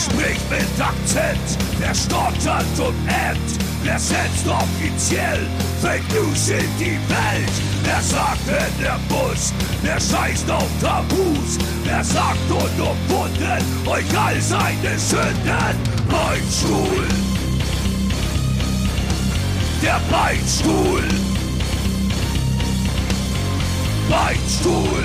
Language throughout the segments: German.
spricht mit Akzent, wer stottert und ämmt, wer setzt offiziell Fake News in die Welt. Wer sagt, wenn er muss, wer scheißt auf Tabus, wer sagt unumwunden euch all seine Sünden. Beinstuhl, der Beinstuhl, Beinstuhl.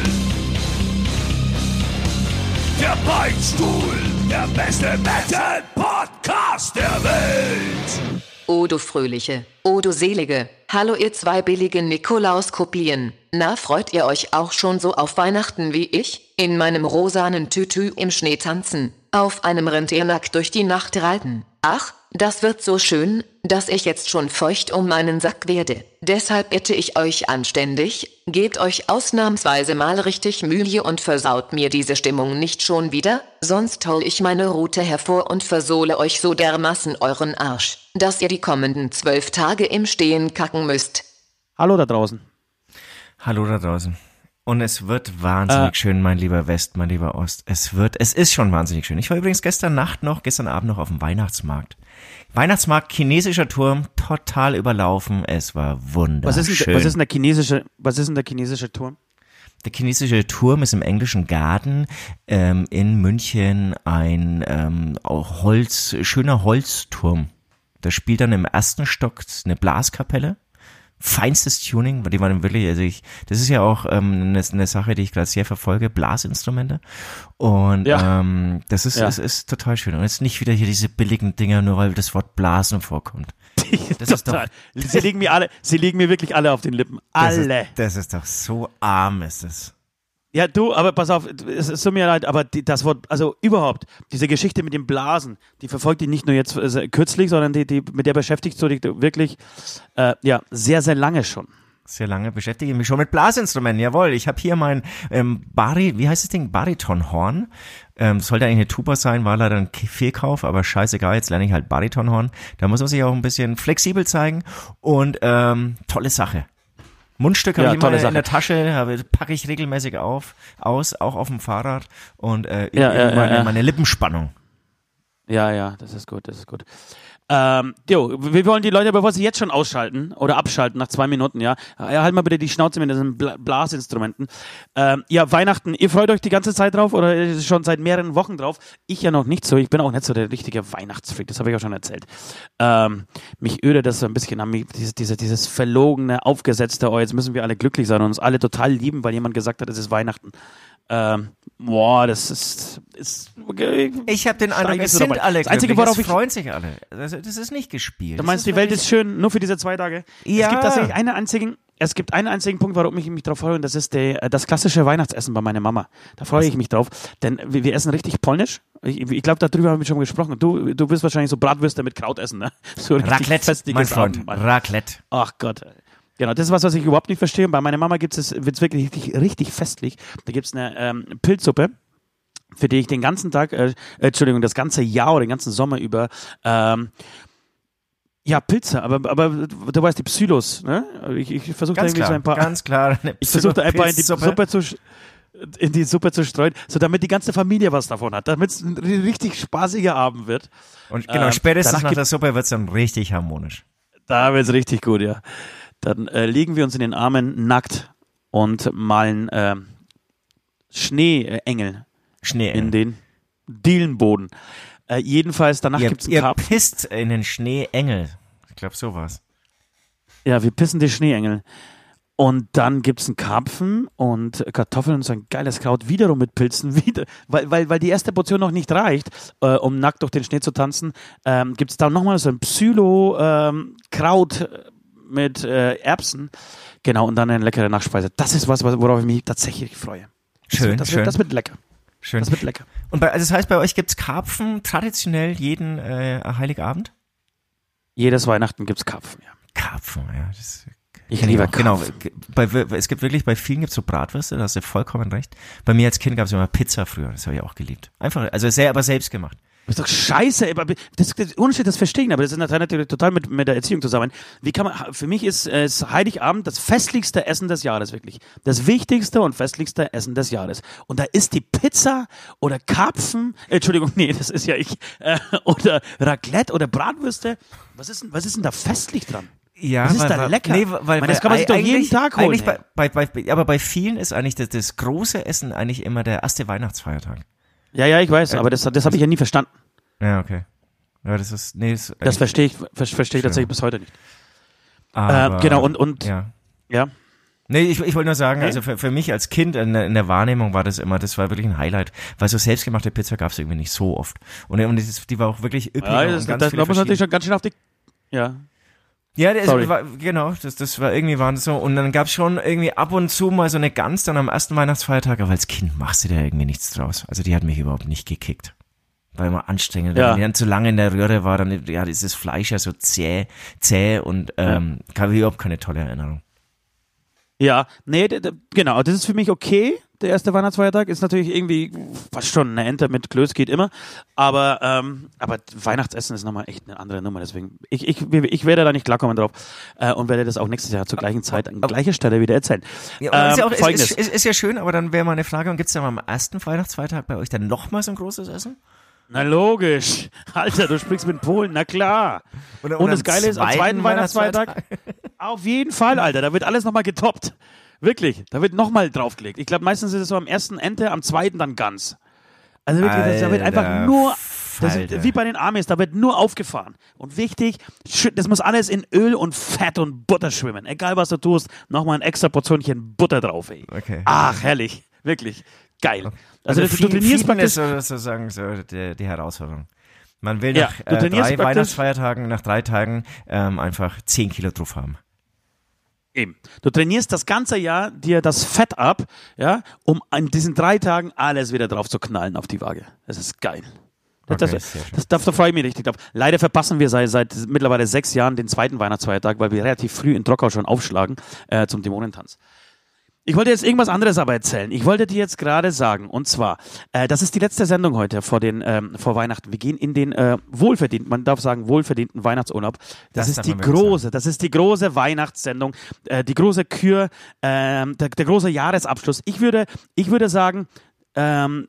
Der Beinstuhl, der beste Metal-Podcast der Welt. O du Fröhliche, o du Selige, hallo ihr zwei billigen Nikolauskopien. Na, freut ihr euch auch schon so auf Weihnachten wie ich? In meinem rosanen Tütü im Schnee tanzen, auf einem Rentiernack durch die Nacht reiten. Ach, das wird so schön, dass ich jetzt schon feucht um meinen Sack werde. Deshalb bitte ich euch anständig, gebt euch ausnahmsweise mal richtig Mühe und versaut mir diese Stimmung nicht schon wieder, sonst hol ich meine Rute hervor und versohle euch so dermaßen euren Arsch, dass ihr die kommenden zwölf Tage im Stehen kacken müsst. Hallo da draußen. Hallo da draußen. Und es wird wahnsinnig äh, schön, mein lieber West, mein lieber Ost. Es wird, es ist schon wahnsinnig schön. Ich war übrigens gestern Nacht noch, gestern Abend noch auf dem Weihnachtsmarkt. Weihnachtsmarkt, chinesischer Turm, total überlaufen. Es war wunderschön. Was ist denn, was ist denn der chinesische, was ist denn der chinesische Turm? Der chinesische Turm ist im englischen Garten ähm, in München ein ähm, Holz, schöner Holzturm. Da spielt dann im ersten Stock eine Blaskapelle feinstes Tuning, die waren wirklich, also ich, das ist ja auch ähm, eine, eine Sache, die ich gerade sehr verfolge, Blasinstrumente. Und ja. ähm, das ist, ja. ist, ist total schön. Und jetzt nicht wieder hier diese billigen Dinger, nur weil das Wort Blasen vorkommt. Das ist doch, sie liegen mir alle, sie liegen mir wirklich alle auf den Lippen. Alle. Das ist, das ist doch so arm, ist es. Ja, du, aber pass auf, es ist mir leid, aber die, das Wort, also überhaupt, diese Geschichte mit dem Blasen, die verfolgt dich nicht nur jetzt äh, kürzlich, sondern die, die, mit der beschäftigst du dich wirklich, äh, ja, sehr, sehr lange schon. Sehr lange beschäftige ich mich schon mit Blasinstrumenten, jawohl. Ich habe hier mein ähm, Bari, wie heißt das Ding? Baritonhorn. Ähm, sollte eigentlich eine Tuba sein, war leider ein Fehlkauf, aber scheißegal, jetzt lerne ich halt Baritonhorn. Da muss man sich auch ein bisschen flexibel zeigen und ähm, tolle Sache. Mundstück habe ja, ich immer in der Tasche, packe ich regelmäßig auf, aus, auch auf dem Fahrrad und äh, ja, ja, meine, meine Lippenspannung. Ja, ja, das ist gut, das ist gut. Ähm, jo, wir wollen die Leute, bevor sie jetzt schon ausschalten oder abschalten nach zwei Minuten, ja, ja halt mal bitte die Schnauze mit diesen Blasinstrumenten. Ähm, ja, Weihnachten, ihr freut euch die ganze Zeit drauf oder schon seit mehreren Wochen drauf? Ich ja noch nicht so. Ich bin auch nicht so der richtige Weihnachtsfreak, das habe ich auch schon erzählt. Ähm, mich ödet das so ein bisschen an dieses, dieses, dieses verlogene, aufgesetzte, oh, jetzt müssen wir alle glücklich sein und uns alle total lieben, weil jemand gesagt hat, es ist Weihnachten. Ähm, boah, das ist. ist okay. Ich habe den Eindruck, es sind alle das Einzige, worauf es freuen sich alle. Das, das ist nicht gespielt. Du meinst, die Welt ist schön, nur für diese zwei Tage? Ja. Es gibt tatsächlich einen einzigen, es gibt einen einzigen Punkt, warum ich mich darauf freue, und das ist der, äh, das klassische Weihnachtsessen bei meiner Mama. Da freue ich mich drauf, denn wir, wir essen richtig polnisch. Ich, ich glaube, darüber haben wir schon gesprochen. Du, du wirst wahrscheinlich so Bratwürste mit Kraut essen, ne? So Raclette, mein Freund. Raclette. Ach Gott. Genau, das ist was, was ich überhaupt nicht verstehe. Bei meiner Mama gibt es, wird es wirklich richtig, richtig festlich. Da gibt es eine ähm, Pilzsuppe für die ich den ganzen Tag, äh, Entschuldigung, das ganze Jahr oder den ganzen Sommer über ähm, ja, Pilze, aber, aber du weißt, die Psylos, ne? Ich, ich versuche da irgendwie klar, so ein paar. Ganz klar, ich versuche da einfach in die Suppe zu in die Suppe zu streuen, so damit die ganze Familie was davon hat, damit es ein richtig spaßiger Abend wird. Und genau, ähm, spätestens nach der Suppe wird es dann richtig harmonisch. Da wird es richtig gut, ja. Dann äh, legen wir uns in den Armen nackt und malen äh, Schneeengel Schneeengel in den Dielenboden. Äh, jedenfalls, danach gibt es einen Ihr Karpfen. pisst in den Schneeengel. Ich glaube, sowas. Ja, wir pissen die Schneeengel. Und dann gibt es einen Karpfen und Kartoffeln und so ein geiles Kraut, wiederum mit Pilzen, wieder, weil, weil, weil die erste Portion noch nicht reicht, äh, um nackt durch den Schnee zu tanzen, ähm, gibt es da nochmal so ein Psylo-Kraut ähm, mit äh, Erbsen. Genau, und dann eine leckere Nachspeise. Das ist was, worauf ich mich tatsächlich freue. Schön, das, schön. Wird, das wird lecker. Schön. Das wird lecker. Und bei, also das heißt, bei euch gibt's Karpfen traditionell jeden äh, Heiligabend? Jedes Weihnachten gibt's Karpfen, ja. Karpfen, ja. Das, ich liebe Genau, bei, es gibt wirklich, bei vielen gibt's so Bratwürste, da hast du vollkommen recht. Bei mir als Kind gab's immer Pizza früher, das habe ich auch geliebt. Einfach, also sehr, aber selbst gemacht. Das ist doch scheiße. Das, das, Unterschied, das verstehe ich, aber das ist natürlich total mit, mit der Erziehung zusammen. Wie kann man, für mich ist, äh, ist Heiligabend das festlichste Essen des Jahres, wirklich. Das wichtigste und festlichste Essen des Jahres. Und da ist die Pizza oder Karpfen, äh, Entschuldigung, nee, das ist ja ich, äh, oder Raclette oder Bratwürste. Was ist, denn- was ist denn da festlich dran? Ja, Was ist weil, da lecker? Nee, weil, Mann, das kann man sich doch jeden Tag holen, bei, bei, bei, aber bei vielen ist eigentlich das, das große Essen eigentlich immer der erste Weihnachtsfeiertag. Ja, ja, ich weiß, aber das, das habe ich ja nie verstanden. Ja, okay. Ja, das ist, nee, das, Das verstehe ich, ver- verstehe ich tatsächlich bis heute nicht. aber, äh, genau, und- und- ja. Ja. Nee, ich, ich wollte nur sagen, also für, für mich als Kind in der, in der Wahrnehmung war das immer, das war wirklich ein Highlight, weil so selbstgemachte Pizza gab es irgendwie nicht so oft. Und, und das, die war auch wirklich üppig ja und das, ganz das, viele da muss natürlich schon ganz schön auf die. Ja. Ja, das Sorry. war, genau, das, das war irgendwie waren so. Und dann gab's schon irgendwie ab und zu mal so eine Gans dann am ersten Weihnachtsfeiertag, aber als Kind machst du da irgendwie nichts draus. Also die hat mich überhaupt nicht gekickt. War immer anstrengend. Ja. Wenn die dann zu lange in der Röhre war, dann ja, ist das Fleisch ja so zäh, zäh und ähm, habe ich überhaupt keine tolle Erinnerung. Ja, nee, genau, das ist für mich okay. Der erste Weihnachtsfeiertag ist natürlich irgendwie fast schon eine Ente mit Klöß geht immer. Aber, ähm, aber Weihnachtsessen ist nochmal echt eine andere Nummer. Deswegen, ich, ich, ich werde da nicht klarkommen drauf äh, und werde das auch nächstes Jahr zur gleichen Zeit an gleicher Stelle wieder erzählen. Ja, aber ist, ja Ähm, auch, ist, Folgendes. ist, ist, ja schön, aber dann wäre mal eine Frage, und gibt's dann am ersten Weihnachtsfeiertag bei euch dann nochmal so ein großes Essen? Na logisch. Alter, du sprichst mit Polen, na klar. Oder- und oder das am Geile ist, am zweiten zweiten Weihnachtsfeiertag, auf jeden Fall, Alter, da wird alles nochmal getoppt. Wirklich, da wird nochmal draufgelegt. Ich glaube, meistens ist es so am ersten Ente, am zweiten dann ganz. Also wirklich, das, da wird einfach Alter nur, das wie bei den Amis, da wird nur aufgefahren. Und wichtig, das muss alles in Öl und Fett und Butter schwimmen. Egal was du tust, nochmal ein extra Portionchen Butter drauf, ey. Okay. Ach, herrlich. Wirklich. Geil. Also, Also, du, du viel, trainierst Fieden praktisch ist so- sozusagen so die, die Herausforderung. Man will Ja, nach du äh, trainierst drei Weihnachtsfeiertagen, nach drei Tagen ähm, einfach zehn Kilo drauf haben. Eben. Du trainierst das ganze Jahr dir das Fett ab, ja, um an diesen drei Tagen alles wieder drauf zu knallen auf die Waage. Das ist geil. Das, Okay, das, das, das, da freue ich mich richtig drauf. Leider verpassen wir seit, seit mittlerweile sechs Jahren den zweiten Weihnachtsfeiertag, weil wir relativ früh in Trockau schon aufschlagen äh, zum Dämonentanz. Ich wollte jetzt irgendwas anderes aber erzählen. Ich wollte dir jetzt gerade sagen, und zwar, äh, das ist die letzte Sendung heute vor, den, ähm, vor Weihnachten. Wir gehen in den äh, wohlverdienten, man darf sagen, wohlverdienten Weihnachtsurlaub. Das, Das ist die große, das ist die große Weihnachtssendung, äh, die große Kür, ähm, der, der große Jahresabschluss. Ich würde, ich würde sagen, ähm,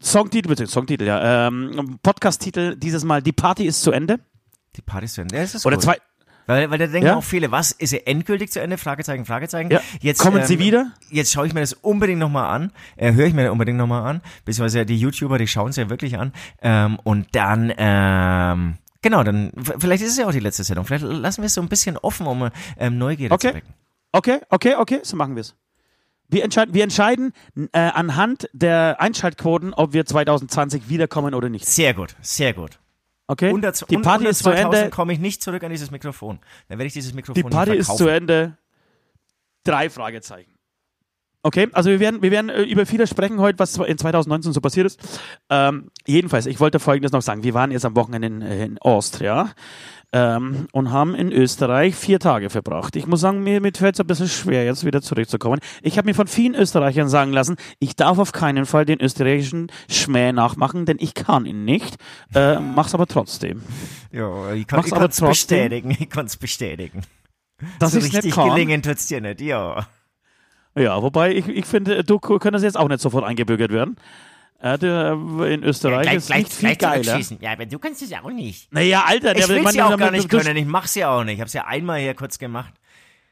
Songtitel, bitte, Songtitel, ja, ähm, Podcast-Titel dieses Mal, die Party ist zu Ende. Die Partys zu Ende. Ja, ist Oder gut. zwei, Weil, weil da denken Ja? auch viele, was, ist sie endgültig zu Ende? Fragezeichen, Fragezeichen. Ja. Jetzt, Kommen sie wieder? Jetzt schaue ich mir das unbedingt nochmal an, äh, höre ich mir unbedingt nochmal an, beziehungsweise die YouTuber, die schauen es ja wirklich an. Ähm, und dann, ähm, genau, dann, vielleicht ist es ja auch die letzte Sendung. Vielleicht lassen wir es so ein bisschen offen, um ähm, Neugierde Okay. zu wecken. Okay, okay, okay, so machen wir es. Wir entscheiden, wir entscheiden äh, anhand der Einschaltquoten, ob wir 2020 wiederkommen oder nicht. Sehr gut, sehr gut. Okay? Unter, die Party unter ist zu 2000 Ende. komme ich nicht zurück an dieses Mikrofon. Dann werde ich dieses Mikrofon Die Party ist zu Ende. Drei Fragezeichen. Okay, also wir werden, wir werden äh, über vieles sprechen heute, was in 2019 so passiert ist. Ähm, jedenfalls, ich wollte Folgendes noch sagen. Wir waren jetzt am Wochenende in, äh, in Austria ähm, und haben in Österreich vier Tage verbracht. Ich muss sagen, mir, mir fällt es ein bisschen schwer, jetzt wieder zurückzukommen. Ich habe mir von vielen Österreichern sagen lassen, ich darf auf keinen Fall den österreichischen Schmäh nachmachen, denn ich kann ihn nicht. Äh, mach's aber trotzdem. Ja, ich kann es aber trotzdem. bestätigen. Ich kann es bestätigen. Dass so nicht richtig gelingen tut's dir nicht, ja. Ja, wobei ich, ich finde, du könntest jetzt auch nicht sofort eingebürgert werden. Äh, der, in Österreich ist nicht viel geiler. Ja, aber du kannst es ja auch nicht. Naja, Alter, Ich der will man- ja auch gar nicht können. Ich mach's ja auch nicht. Ich hab's ja einmal hier kurz gemacht.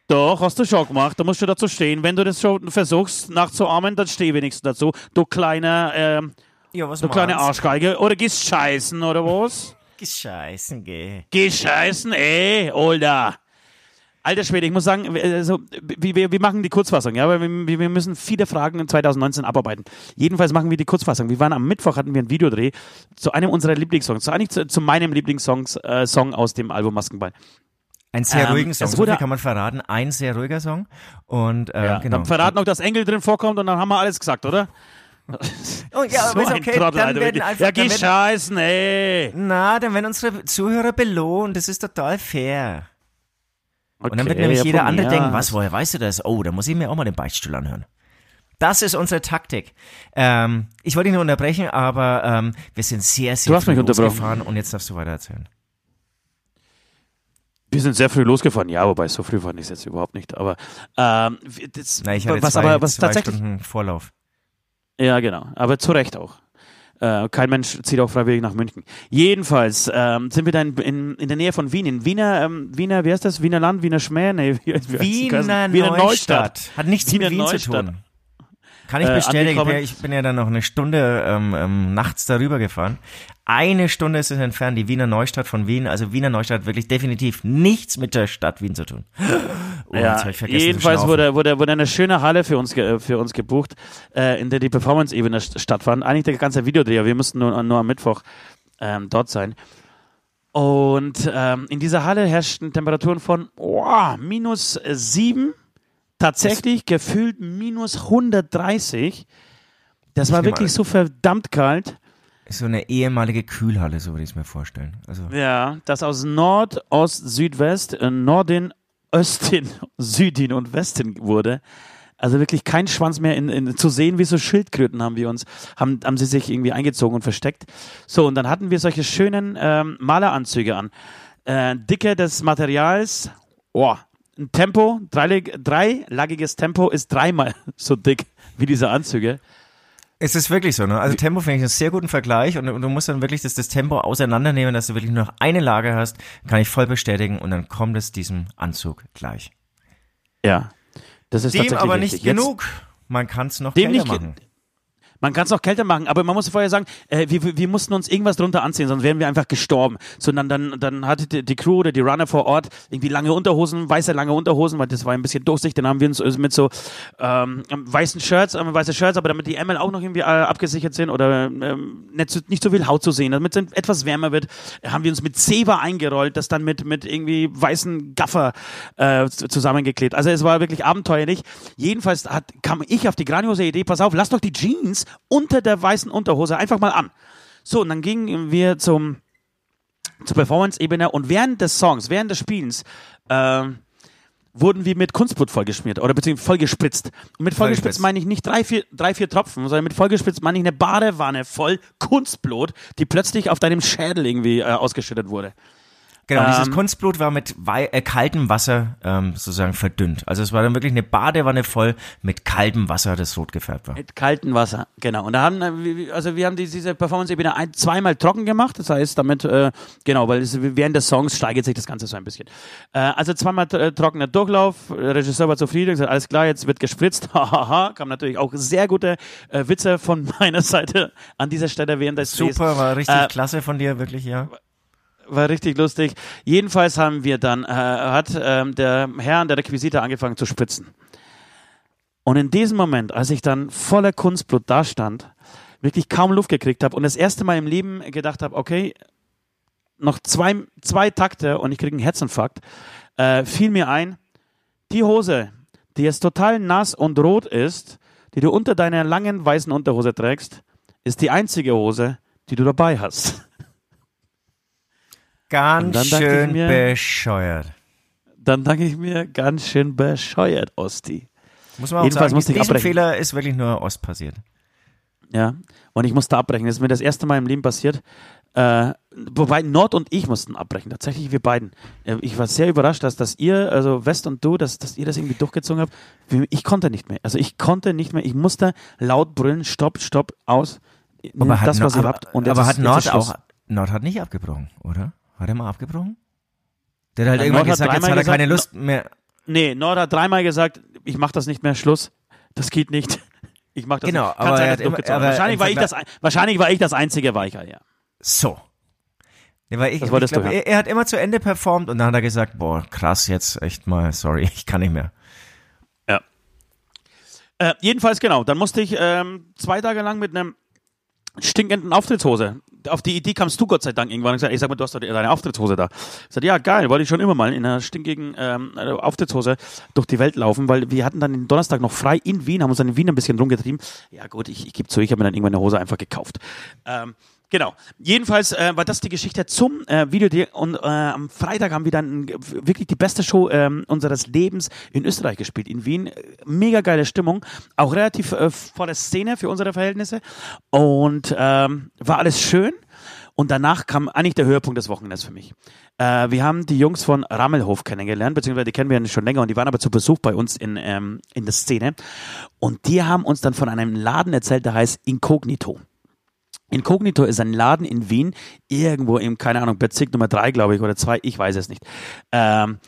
Doch, hast du schon gemacht. Da musst du dazu stehen. Wenn du das schon versuchst nachzuahmen, dann steh wenigstens dazu. Du kleiner, ähm, Ja, was du kleine machst? Arschgeige. Oder gehst scheißen, oder was? Gescheißen, geh. Geh scheißen, ey, Alter. Alter Schwede, ich muss sagen, also, wir, wir, machen die Kurzfassung, ja, weil wir, wir müssen viele Fragen in 2019 abarbeiten. Jedenfalls machen wir die Kurzfassung. Wir waren am Mittwoch, hatten wir einen Videodreh zu einem unserer Lieblingssongs, zu, eigentlich zu, zu meinem Lieblingssong äh, Song aus dem Album Maskenball. Ein sehr Ähm, ruhigen Song. So kann man verraten. Ein sehr ruhiger Song. Und, äh, Ja, genau. Dann verraten noch, dass Engel drin vorkommt und dann haben wir alles gesagt, oder? Oh, ja, ein okay. Trottel, dann Alter, werden einfach, ja, geh scheißen, ey. na, dann werden unsere Zuhörer belohnt. Das ist total fair. Und dann wird Okay, nämlich ja, jeder andere denken, was, woher weißt du das? Oh, da muss ich mir auch mal den Beichtstuhl anhören. Das ist unsere Taktik. Ähm, ich wollte dich nur unterbrechen, aber ähm, wir sind sehr, sehr früh losgefahren und jetzt darfst du weiter erzählen. Wir sind sehr früh losgefahren, ja, wobei so früh fand ich es jetzt überhaupt nicht. Aber ähm, das, Na, ich hatte was zwei, aber was zwei tatsächlich, Stunden Vorlauf. ja genau, aber zu Recht auch. Äh, kein Mensch zieht auch freiwillig nach München. Jedenfalls ähm, sind wir dann in, in der Nähe von Wien, in Wiener, ähm, Wiener, wie heißt das? Wiener Land, Wiener Schmäh? Nee, wie? Wiener, Wiener Neustadt. Hat nichts Wiener mit Wien Neustadt. zu tun. Kann ich Äh, bestätigen. Ich bin, ja, angekommen. ich bin ja dann noch eine Stunde ähm, ähm, nachts darüber gefahren. Eine Stunde ist es entfernt, die Wiener Neustadt von Wien. Also Wiener Neustadt hat wirklich definitiv nichts mit der Stadt Wien zu tun. Oh, Ja, jedenfalls wurde, wurde, wurde eine schöne Halle für uns, ge- für uns gebucht, äh, in der die Performance-Ebene st- stattfand. Eigentlich der ganze Videodreh, wir mussten nur, nur am Mittwoch ähm, dort sein. Und ähm, in dieser Halle herrschten Temperaturen von oh, minus sieben, tatsächlich gefühlt minus 130. Das war wirklich so verdammt kalt. Ist so eine ehemalige Kühlhalle, so würde ich es mir vorstellen. Also Ja, das aus Nord, Ost, Südwest, äh, Norden, Östin, Südin und Westen wurde. Also wirklich kein Schwanz mehr in, in, zu sehen, wie so Schildkröten haben wir uns, haben, haben sie sich irgendwie eingezogen und versteckt. So, und dann hatten wir solche schönen ähm, Maleranzüge an. Äh, Dicke des Materials, oh, ein Tempo, dreilag, dreilagiges Tempo ist dreimal so dick wie diese Anzüge. Es ist wirklich so, ne? Also Tempo finde ich einen sehr guten Vergleich und, und du musst dann wirklich das, das Tempo auseinandernehmen, dass du wirklich nur noch eine Lage hast, kann ich voll bestätigen und dann kommt es diesem Anzug gleich. Ja. Das ist Dem aber richtig. nicht Jetzt- genug. Man kann es noch Dem nicht machen. Man kann es auch kälter machen, aber man muss vorher sagen, äh, wir, wir- mussten uns irgendwas drunter anziehen, sonst wären wir einfach gestorben. Sondern dann, dann hatte die, die Crew oder die Runner vor Ort irgendwie lange Unterhosen, weiße lange Unterhosen, weil das war ein bisschen durchsichtig. Dann haben wir uns also mit so ähm, weißen Shirts, ähm, weiße Shirts, aber damit die Ärmel auch noch irgendwie äh, abgesichert sind oder ähm, nicht, so, nicht so viel Haut zu sehen, damit es etwas wärmer wird, haben wir uns mit Zewa eingerollt, das dann mit, mit irgendwie weißen Gaffer äh, zusammengeklebt. Also es war wirklich abenteuerlich. Jedenfalls hat, kam ich auf die grandiose Idee, pass auf, lass doch die Jeans unter der weißen Unterhose einfach mal an. So, und dann gingen wir zum, zur Performance-Ebene und während des Songs, während des Spielens, ähm, wurden wir mit Kunstblut vollgeschmiert oder beziehungsweise vollgespritzt. Und mit Vollgespritzt. meine ich nicht drei vier, drei, vier Tropfen, sondern mit vollgespritzt meine ich eine Badewanne voll Kunstblut, die plötzlich auf deinem Schädel irgendwie äh, ausgeschüttet wurde. Genau, dieses Ähm, Kunstblut war mit äh, kaltem Wasser ähm, sozusagen verdünnt. Also es war dann wirklich eine Badewanne voll mit kaltem Wasser, das rot gefärbt war. Mit kaltem Wasser, genau. Und da haben äh, wir- also wir haben die, diese Performance-Ebene ein, zweimal trocken gemacht. Das heißt, damit, äh, genau, weil es, während des Songs steigert sich das Ganze so ein bisschen. Äh, also zweimal äh, trockener Durchlauf. Der Regisseur war zufrieden, gesagt, alles klar, jetzt wird gespritzt. Hahaha. Kam natürlich auch sehr gute äh, Witze von meiner Seite an dieser Stelle während des Drehs. Super, war richtig klasse von dir, wirklich, ja. War richtig lustig. Jedenfalls haben wir dann, äh, hat ähm, der Herr an der Requisite angefangen zu spritzen. Und in diesem Moment, als ich dann voller Kunstblut dastand, wirklich kaum Luft gekriegt habe und das erste Mal im Leben gedacht habe, okay, noch zwei, zwei Takte und ich kriege einen Herzinfarkt, äh, fiel mir ein, die Hose, die jetzt total nass und rot ist, die du unter deiner langen weißen Unterhose trägst, ist die einzige Hose, die du dabei hast. Ganz schön mir- bescheuert. Dann danke ich mir ganz schön bescheuert, Osti. Muss man auch Jedenfalls sagen, musste ich abbrechen. Fehler ist wirklich nur Ost passiert. Ja. Und ich musste abbrechen. Das ist mir das erste Mal im Leben passiert. Äh, wobei Nord und ich mussten abbrechen. Tatsächlich wir beiden. Äh, Ich war sehr überrascht, dass, dass ihr, also West und du, dass, dass ihr das irgendwie durchgezogen habt. Ich konnte nicht mehr. Also ich konnte nicht mehr. Ich musste laut brüllen, stopp, stopp, aus. Aber hat, das, was Nord, ihr habt. Und aber hat jetzt Nord auch, Nord hat nicht abgebrochen, oder? Hat er mal abgebrochen? Der hat halt Ja, irgendwann Nord hat gesagt, jetzt dreimal hat er keine gesagt, Lust mehr. Nee, Nord hat dreimal gesagt, ich mach das nicht mehr, Schluss. Das geht nicht. Ich mach das Genau, nicht. Kann aber sein, er hat ich immer- aber wahrscheinlich, war ich das, wahrscheinlich war ich das einzige Weicher, ja. So. Ja, weil ich, Das ich wolltest du glaub, hören. er, er hat immer zu Ende performt und dann hat er gesagt, boah, krass, jetzt echt mal, sorry, ich kann nicht mehr. Ja. Äh, jedenfalls, genau. Dann musste ich ähm, zwei Tage lang mit einem stinkenden Auftrittshose. Auf die Idee kamst du Gott sei Dank irgendwann und gesagt, ich sag mal, du hast doch deine Auftrittshose da. Ich sagte, ja, geil, wollte ich schon immer mal in einer stinkigen ähm, äh, Auftrittshose durch die Welt laufen, weil wir hatten dann den Donnerstag noch frei in Wien, haben uns dann in Wien ein bisschen rumgetrieben. Ja gut, ich, ich gebe zu, ich habe mir dann irgendwann eine Hose einfach gekauft. Ähm, Genau. Jedenfalls äh, war das die Geschichte zum äh, Video. Und äh, am Freitag haben wir dann wirklich die beste Show äh, unseres Lebens in Österreich gespielt, in Wien. Mega geile Stimmung. Auch relativ äh, volle Szene für unsere Verhältnisse. Und ähm, war alles schön. Und danach kam eigentlich der Höhepunkt des Wochenendes für mich. Äh, wir haben die Jungs von Rammelhof kennengelernt, beziehungsweise die kennen wir schon länger und die waren aber zu Besuch bei uns in, ähm, in der Szene. Und die haben uns dann von einem Laden erzählt, der heißt Incognito. Incognito ist ein Laden in Wien, irgendwo im, keine Ahnung, Bezirk Nummer drei, glaube ich, oder zwei, ich weiß es nicht. Ähm,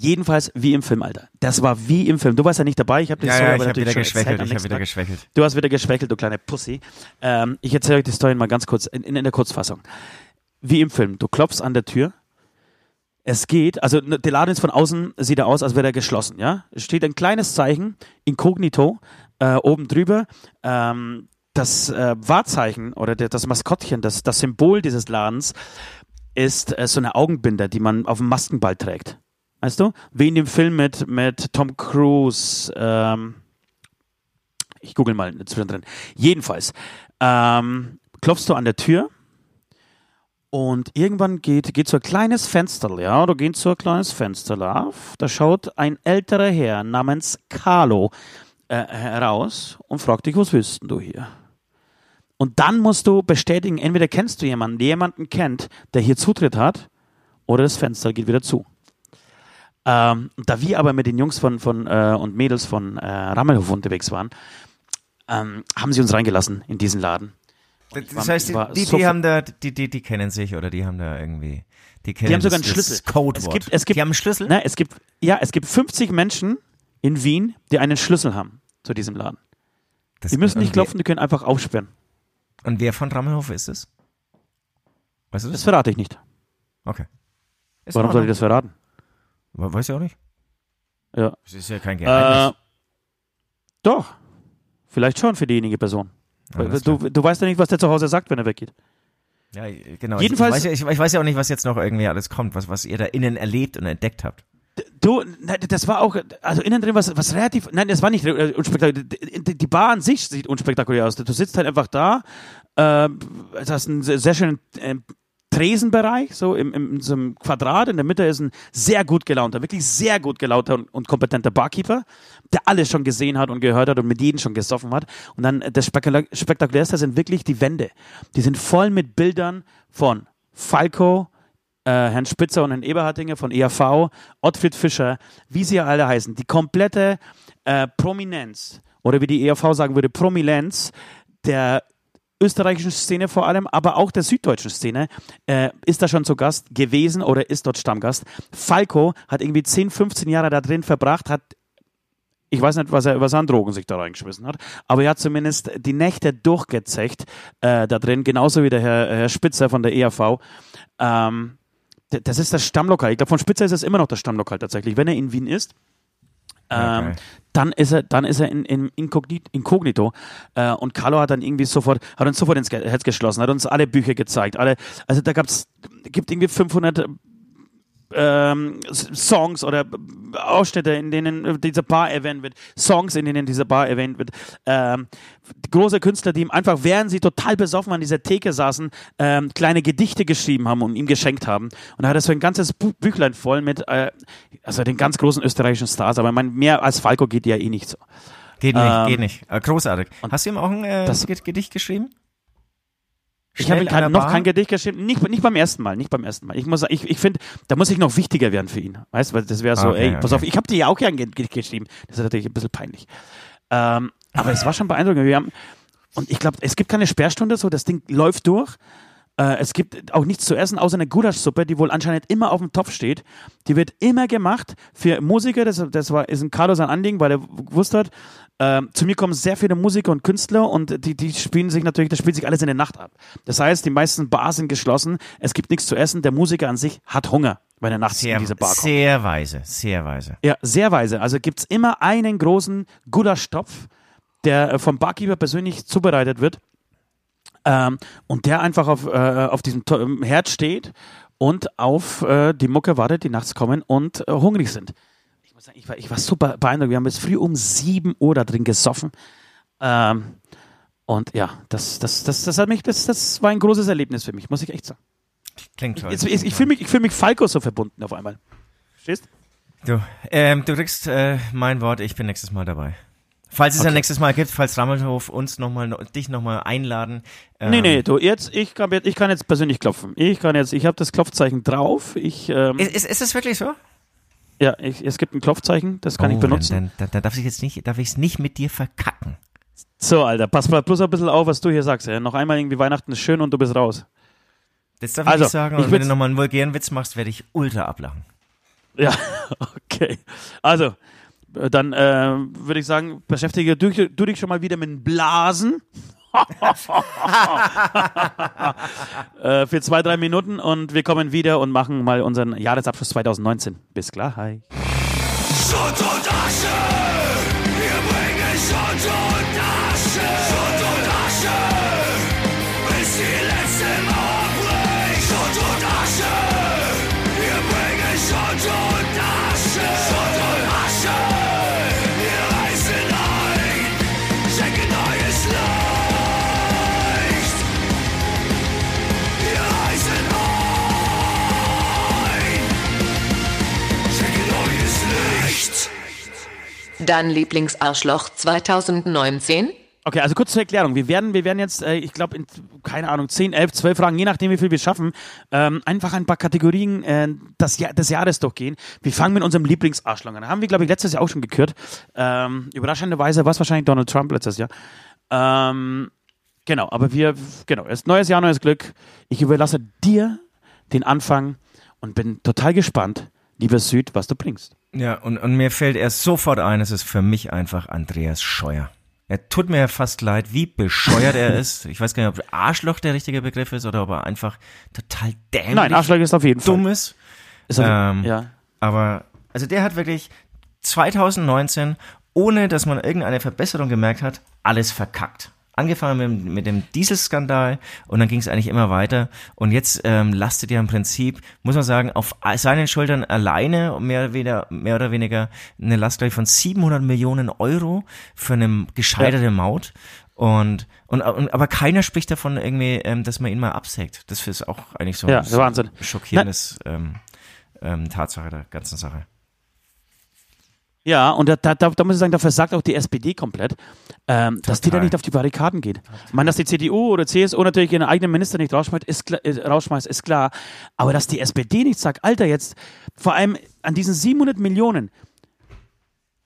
Jedenfalls wie im Film, Alter. Das war wie im Film. Du warst ja nicht dabei. Ich habe ja, ja, ich hab wieder geschwächelt. Ich habe wieder geschwächelt. Du hast wieder geschwächelt, du kleine Pussy. Ähm, ich erzähle euch die Story mal ganz kurz in, in der Kurzfassung. Wie im Film. Du klopfst an der Tür. Es geht, also ne, der Laden ist von außen, sieht er aus, als wäre er geschlossen, ja. Es steht ein kleines Zeichen, inkognito, äh, oben drüber. Ähm, das äh, Wahrzeichen oder der, das Maskottchen, das, das Symbol dieses Ladens ist äh, so eine Augenbinde, die man auf dem Maskenball trägt. Weißt du? Wie in dem Film mit, mit Tom Cruise. Ähm, ich google mal zwischendrin. Jedenfalls ähm, klopfst du an der Tür und irgendwann geht, geht so ein kleines Fenster, ja, oder geht so ein kleines Fenster auf. Da schaut ein älterer Herr namens Carlo äh, heraus und fragt dich, was willst du hier? Und dann musst du bestätigen, entweder kennst du jemanden, der jemanden kennt, der hier Zutritt hat, oder das Fenster geht wieder zu. Ähm, da wir aber mit den Jungs von, von äh, und Mädels von äh, Rammelhof unterwegs waren, ähm, haben sie uns reingelassen in diesen Laden. Das war, heißt, die, die, die, haben da, die, die, die kennen sich oder die haben da irgendwie, die kennen die haben sogar einen Schlüssel. Codewort. Es gibt, es gibt, die haben einen Schlüssel? Ne, es gibt, ja, es gibt 50 Menschen in Wien, die einen Schlüssel haben zu diesem Laden. Das die müssen nicht klopfen, die können einfach aufsperren. Und wer von Rammelhof ist es? Weißt du das? Das verrate ich nicht. Okay. Ist Warum soll ich das verraten? Weiß ich auch nicht. Ja. Das ist ja kein Geheimnis. Äh, doch. Vielleicht schon für diejenige Person. Ja, du, du weißt ja nicht, was der zu Hause sagt, wenn er weggeht. Ja, genau. Jedenfalls, ich, weiß ja, ich, ich, weiß ja auch nicht, was jetzt noch irgendwie alles kommt, was, was ihr da innen erlebt und entdeckt habt. Du, das war auch, also innen drin was, was relativ, nein, das war nicht äh, unspektakulär. Die Bar an sich sieht unspektakulär aus. Du sitzt halt einfach da, äh, hast einen sehr schönen äh, Tresenbereich, so im, im, in so einem Quadrat. In der Mitte ist ein sehr gut gelaunter, wirklich sehr gut gelaunter und, und, kompetenter Barkeeper, der alles schon gesehen hat und gehört hat und mit jedem schon gesoffen hat. Und dann das Spektakulärste sind wirklich die Wände. Die sind voll mit Bildern von Falco, äh, Herrn Spitzer und Herrn Eberhardinger von EAV, Ottfried Fischer, wie sie alle heißen. Die komplette äh, Prominenz oder wie die EAV sagen würde, Promilenz der österreichischen Szene vor allem, aber auch der süddeutschen Szene, äh, ist da schon zu Gast gewesen oder ist dort Stammgast. Falco hat irgendwie 10, 15 Jahre da drin verbracht, hat ich weiß nicht, was er über seine Drogen sich da reingeschmissen hat, aber er hat zumindest die Nächte durchgezecht äh, da drin, genauso wie der Herr, Herr Spitzer von der EAV. Ähm, das ist das Stammlokal. Ich glaube, von Spitzer ist es immer noch das Stammlokal tatsächlich, wenn er in Wien ist. Ähm, okay. Dann ist er, dann ist er in, in Inkognito, Inkognito äh, und Carlo hat dann irgendwie sofort, hat uns sofort ins Herz geschlossen, hat uns alle Bücher gezeigt, alle, also da gab's, gibt irgendwie 500 ähm, Songs oder Ausschnitte, in denen diese Bar erwähnt wird, Songs, in denen diese Bar erwähnt wird. Ähm, große Künstler, die ihm einfach, während sie total besoffen an dieser Theke saßen, ähm, kleine Gedichte geschrieben haben und ihm geschenkt haben. Und da hat er so ein ganzes Buch, Büchlein voll mit, äh, also den ganz großen österreichischen Stars. Aber mein, mehr als Falco geht ja eh nicht so. Geht nicht, ähm, geht nicht. Äh, großartig. Hast du ihm auch ein äh, Gedicht geschrieben? Ich habe noch kein Gedicht geschrieben, nicht, nicht beim ersten Mal, nicht beim ersten Mal. Ich muss, ich, ich finde, da muss ich noch wichtiger werden für ihn. Weißt du, das wäre so, okay, ey, pass auf, ich habe dir ja auch ja ein Gedicht geschrieben. Das ist natürlich ein bisschen peinlich. Ähm, aber es war schon beeindruckend. Wir haben, und ich glaube, es gibt keine Sperrstunde, so das Ding läuft durch. Äh, es gibt auch nichts zu essen, außer eine Gulaschsuppe, die wohl anscheinend immer auf dem Topf steht. Die wird immer gemacht für Musiker. Das, das war, ist ein Carlo sein Anliegen, weil er gewusst hat, äh, zu mir kommen sehr viele Musiker und Künstler und die, die spielen sich natürlich, das spielt sich alles in der Nacht ab. Das heißt, die meisten Bars sind geschlossen, es gibt nichts zu essen, der Musiker an sich hat Hunger wenn er nachts sehr, in diese Bar kommt. Sehr weise, sehr weise. Ja, sehr weise. Also gibt es immer einen großen Gulaschtopf, der vom Barkeeper persönlich zubereitet wird. Ähm, und der einfach auf, äh, auf diesem Herd steht und auf äh, die Mucke wartet, die nachts kommen und äh, hungrig sind. Ich muss sagen, ich war, ich war super beeindruckt. Wir haben bis früh um 7 Uhr da drin gesoffen. Ähm, Und ja, das, das, das, das hat mich, das, das war ein großes Erlebnis für mich, muss ich echt sagen. Klingt toll. Jetzt, ich ich fühle mich, ich fühl mich Falco so verbunden auf einmal. Verstehst? Du, ähm, du kriegst äh, mein Wort, ich bin nächstes Mal dabei. Falls es ein nächstes Mal gibt, falls Rammelhof uns noch mal, dich nochmal einladen. Ähm, Nee, nee, du, jetzt, ich kann, jetzt- ich kann jetzt persönlich klopfen. Ich kann jetzt, ich habe das Klopfzeichen drauf. Ich, ähm, Ist, ist, ist das wirklich so? ja, ich, es gibt ein Klopfzeichen, das kann ich Oh, benutzen. Dann, dann, dann darf ich jetzt nicht, darf ich es nicht mit dir verkacken. So, Alter, pass mal bloß ein bisschen auf, was du hier sagst. Ja? Noch einmal irgendwie Weihnachten ist schön und du bist raus. Das darf Also, ich nicht sagen, ich und wenn du nochmal einen vulgären Witz machst, werde ich ultra ablachen. Ja, okay. Also, dann äh, würde ich sagen, beschäftige du, du dich schon mal wieder mit Blasen. äh, für zwei, drei Minuten und wir kommen wieder und machen mal unseren Jahresabschluss 2019. Bis gleich. Schutt und Asche, Dein Lieblingsarschloch 2019? Okay, also kurz zur Erklärung. Wir werden, wir werden jetzt, äh, ich glaube, in, keine Ahnung, 10, 11, 12 Fragen, je nachdem, wie viel wir schaffen, ähm, einfach ein paar Kategorien äh, das Jahr, des Jahres durchgehen. Wir fangen mit unserem Lieblingsarschloch an. Haben wir, glaube ich, letztes Jahr auch schon gekürt. Ähm, überraschenderweise war es wahrscheinlich Donald Trump letztes Jahr. Ähm, genau, aber wir, genau, es ist neues Jahr, neues Glück. Ich überlasse dir den Anfang und bin total gespannt, lieber Süd, was du bringst. Ja, und, und mir fällt erst sofort ein, es ist für mich einfach Andreas Scheuer. Er tut mir fast leid, wie bescheuert er ist. Ich weiß gar nicht, ob Arschloch der richtige Begriff ist oder ob er einfach total dämlich Nein, Arschloch ist auf jeden Fall. dumm ist. Ist auf, Ähm, ja. Aber, also der hat wirklich 2019, ohne dass man irgendeine Verbesserung gemerkt hat, alles verkackt. Angefangen mit, mit dem Dieselskandal und dann ging es eigentlich immer weiter. Und jetzt ähm, lastet ja im Prinzip, muss man sagen, auf seinen Schultern alleine mehr oder weniger, mehr oder weniger eine Last glaub ich, von 700 Millionen Euro für eine gescheiterte Maut. Und, und, und aber keiner spricht davon irgendwie, ähm, dass man ihn mal absägt. Das ist auch eigentlich so, Ja, so Wahnsinn. schockierendes ähm, ähm, Tatsache der ganzen Sache. Ja, und da, da, da muss ich sagen, da versagt auch die SPD komplett, ähm, dass die da nicht auf die Barrikaden geht. Ich meine, dass die CDU oder CSU natürlich ihren eigenen Minister nicht rausschmeißt, ist, klar- äh, rausschmeißt, ist klar. Aber dass die SPD nicht sagt, Alter, jetzt vor allem an diesen 700 Millionen,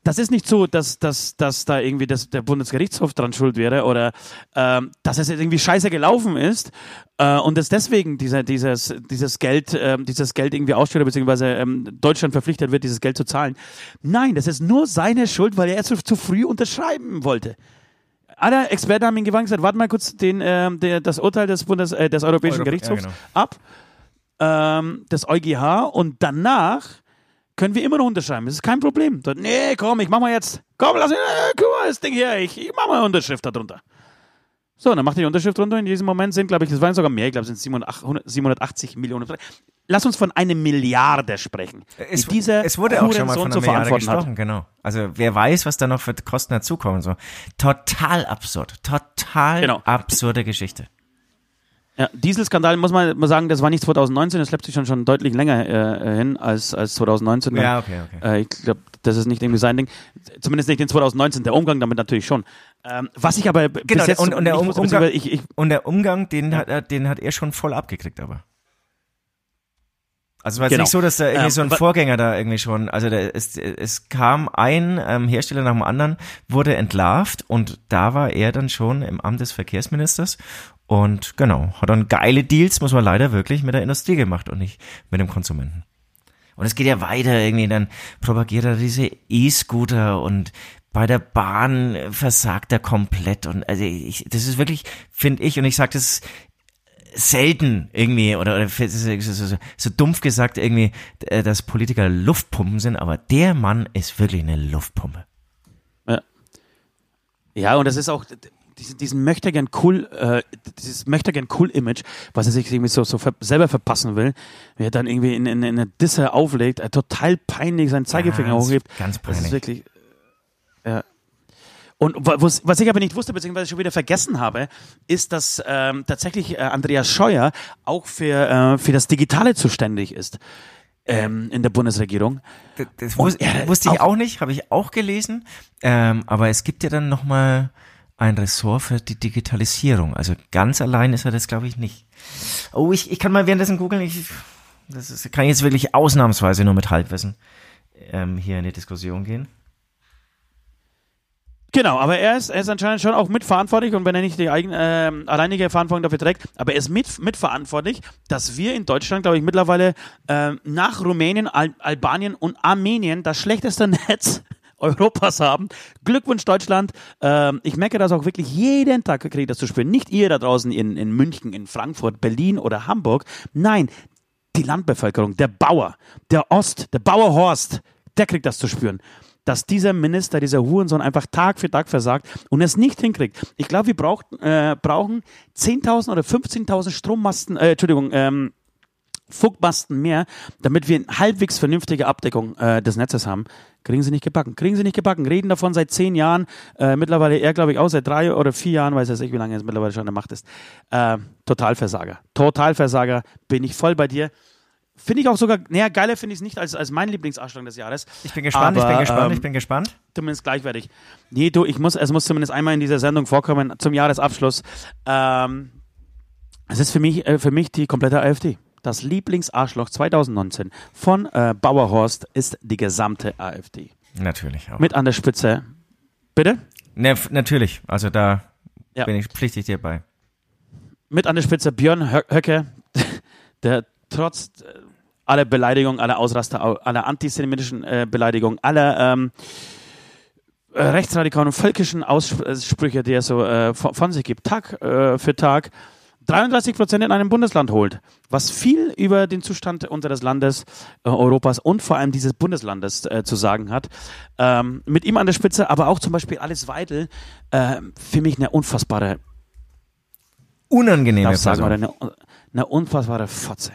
das ist nicht so, dass, dass, dass da irgendwie das, der Bundesgerichtshof dran schuld wäre oder ähm, dass es jetzt irgendwie scheiße gelaufen ist äh, und dass deswegen dieser, dieses, dieses Geld, ähm, dieses Geld irgendwie ausstellt, beziehungsweise ähm, Deutschland verpflichtet wird, dieses Geld zu zahlen. Nein, das ist nur seine Schuld, weil er zu, zu früh unterschreiben wollte. Alle Experten haben ihn gewankt und gesagt, warte mal kurz den, ähm, der, das Urteil des, Bundes, äh, des Europäischen Europ- Gerichtshofs ja, genau. ab, ähm, des EuGH und danach können wir immer noch unterschreiben. Das ist kein Problem. Sagt, nee, komm, ich mach mal jetzt. Komm, lass mich, äh, guck mal, das Ding hier, ich, ich mach mal eine Unterschrift da drunter. So, dann macht die Unterschrift drunter. In diesem Moment sind, glaube ich, das waren sogar mehr, ich glaube, es sind 700 780 Millionen. Lass uns von einer Milliarde sprechen. Es, die dieser es wurde auch schon mal von einer Milliarde verantworten hat. gesprochen, genau. Also wer weiß, was da noch für Kosten dazukommen. So. Total absurd. Total Genau. absurde Geschichte. Ja, Dieselskandal muss man mal sagen, das war nicht 2019, das schleppt sich schon, schon deutlich länger äh, hin als, als 2019. Ja, okay, okay. Äh, ich glaube, das ist nicht irgendwie sein Ding. Zumindest nicht in 2019, der Umgang damit natürlich schon. Ähm, was ich aber Genau, bis jetzt und, und, der um, Umgang, ich, ich, und der Umgang, den, hat, er- den hat er schon voll abgekriegt, aber. Also es war jetzt Genau. nicht so, dass da irgendwie Ähm, so ein Vorgänger da irgendwie schon, also der, es, es kam ein ähm, Hersteller nach dem anderen, wurde entlarvt und da war er dann schon im Amt des Verkehrsministers und genau, hat dann geile Deals, muss man leider wirklich, mit der Industrie gemacht und nicht mit dem Konsumenten. Und es geht ja weiter irgendwie, dann propagiert er diese E-Scooter und bei der Bahn versagt er komplett und also ich, das ist wirklich, finde ich, und ich sage das selten irgendwie oder, oder so, so, dumpf gesagt irgendwie, äh, dass Politiker Luftpumpen sind, aber der Mann ist wirklich eine Luftpumpe. ja, und das ist auch diesen, diesen möchtegern cool, äh, dieses möchtegern cool Image, was er sich irgendwie so, so ver selber verpassen will, wie er dann irgendwie in, in, in eine Disse auflegt, äh, total peinlich seinen Zeigefinger Ganz- hochhebt. ganz Das ist peinlich. wirklich, ja. Und was, was ich aber nicht wusste, beziehungsweise schon wieder vergessen habe, ist, dass ähm, tatsächlich äh, Andreas Scheuer auch für, äh, für das Digitale zuständig ist ähm, in der Bundesregierung. Das, das wus er- wusste ich auch- auch nicht, habe ich auch gelesen. Ähm, aber es gibt ja dann nochmal ein Ressort für die Digitalisierung. Also ganz allein ist er das, glaube ich, nicht. Oh, ich, ich kann mal währenddessen googeln. Ich, das ist, kann ich jetzt wirklich ausnahmsweise nur mit Halbwissen ähm, hier in die Diskussion gehen. Genau, aber er ist, er ist anscheinend schon auch mitverantwortlich und wenn er nicht die eigene, ähm, alleinige Verantwortung dafür trägt, aber er ist mit, mitverantwortlich, dass wir in Deutschland, glaube ich, mittlerweile ähm, nach Rumänien, Al Albanien und Armenien das schlechteste Netz Europas haben. Glückwunsch Deutschland. Ähm, ich merke das auch wirklich jeden Tag, kriege ich das zu spüren. Nicht ihr da draußen in, in München, in Frankfurt, Berlin oder Hamburg. Nein, die Landbevölkerung, der Bauer, der Ost, der Bauer Horst, der kriegt das zu spüren. Dass dieser Minister, dieser Hurensohn einfach Tag für Tag versagt und es nicht hinkriegt. Ich glaube, wir brauchten, äh, brauchen 10.000 oder 15.000 Strommasten, äh, Entschuldigung, ähm, Funkmasten mehr, damit wir eine halbwegs vernünftige Abdeckung äh, des Netzes haben. Kriegen sie nicht gebacken. Kriegen sie nicht gebacken. Reden davon seit zehn Jahren. Äh, mittlerweile er, glaube ich, auch seit drei oder vier Jahren, weiß ich wie lange er mittlerweile schon an der Macht ist. Äh, Totalversager. Totalversager. Bin ich voll bei dir. Finde ich auch sogar, naja, geiler finde ich es nicht als, als mein Lieblingsarschloch des Jahres. Ich bin gespannt, ich Aber, bin gespannt, ähm, ich bin gespannt. zumindest gleichwertig. Nee, du, ich muss, es muss zumindest einmal in dieser Sendung vorkommen zum Jahresabschluss. Ähm, es ist für mich, äh, für mich die komplette AfD. Das Lieblingsarschloch 2019 von äh, Bauerhorst ist die gesamte AfD. Natürlich auch. Mit an der Spitze. Bitte? Ne, natürlich, also da Ja. bin ich pflichtig dir bei. Mit an der Spitze Björn Hö Höcke, der trotz äh, aller Beleidigungen, aller Ausraster, au- aller antisemitischen äh, Beleidigungen, aller ähm, äh, rechtsradikalen und völkischen Aussprüche, die er so äh, von, von sich gibt, Tag äh, für Tag, 33 Prozent in einem Bundesland holt, was viel über den Zustand unseres Landes, äh, Europas und vor allem dieses Bundeslandes äh, zu sagen hat. Ähm, mit ihm an der Spitze, aber auch zum Beispiel Alice Weidel, äh, für mich eine unfassbare Unangenehme sagen, Person. eine, eine unfassbare Fotze.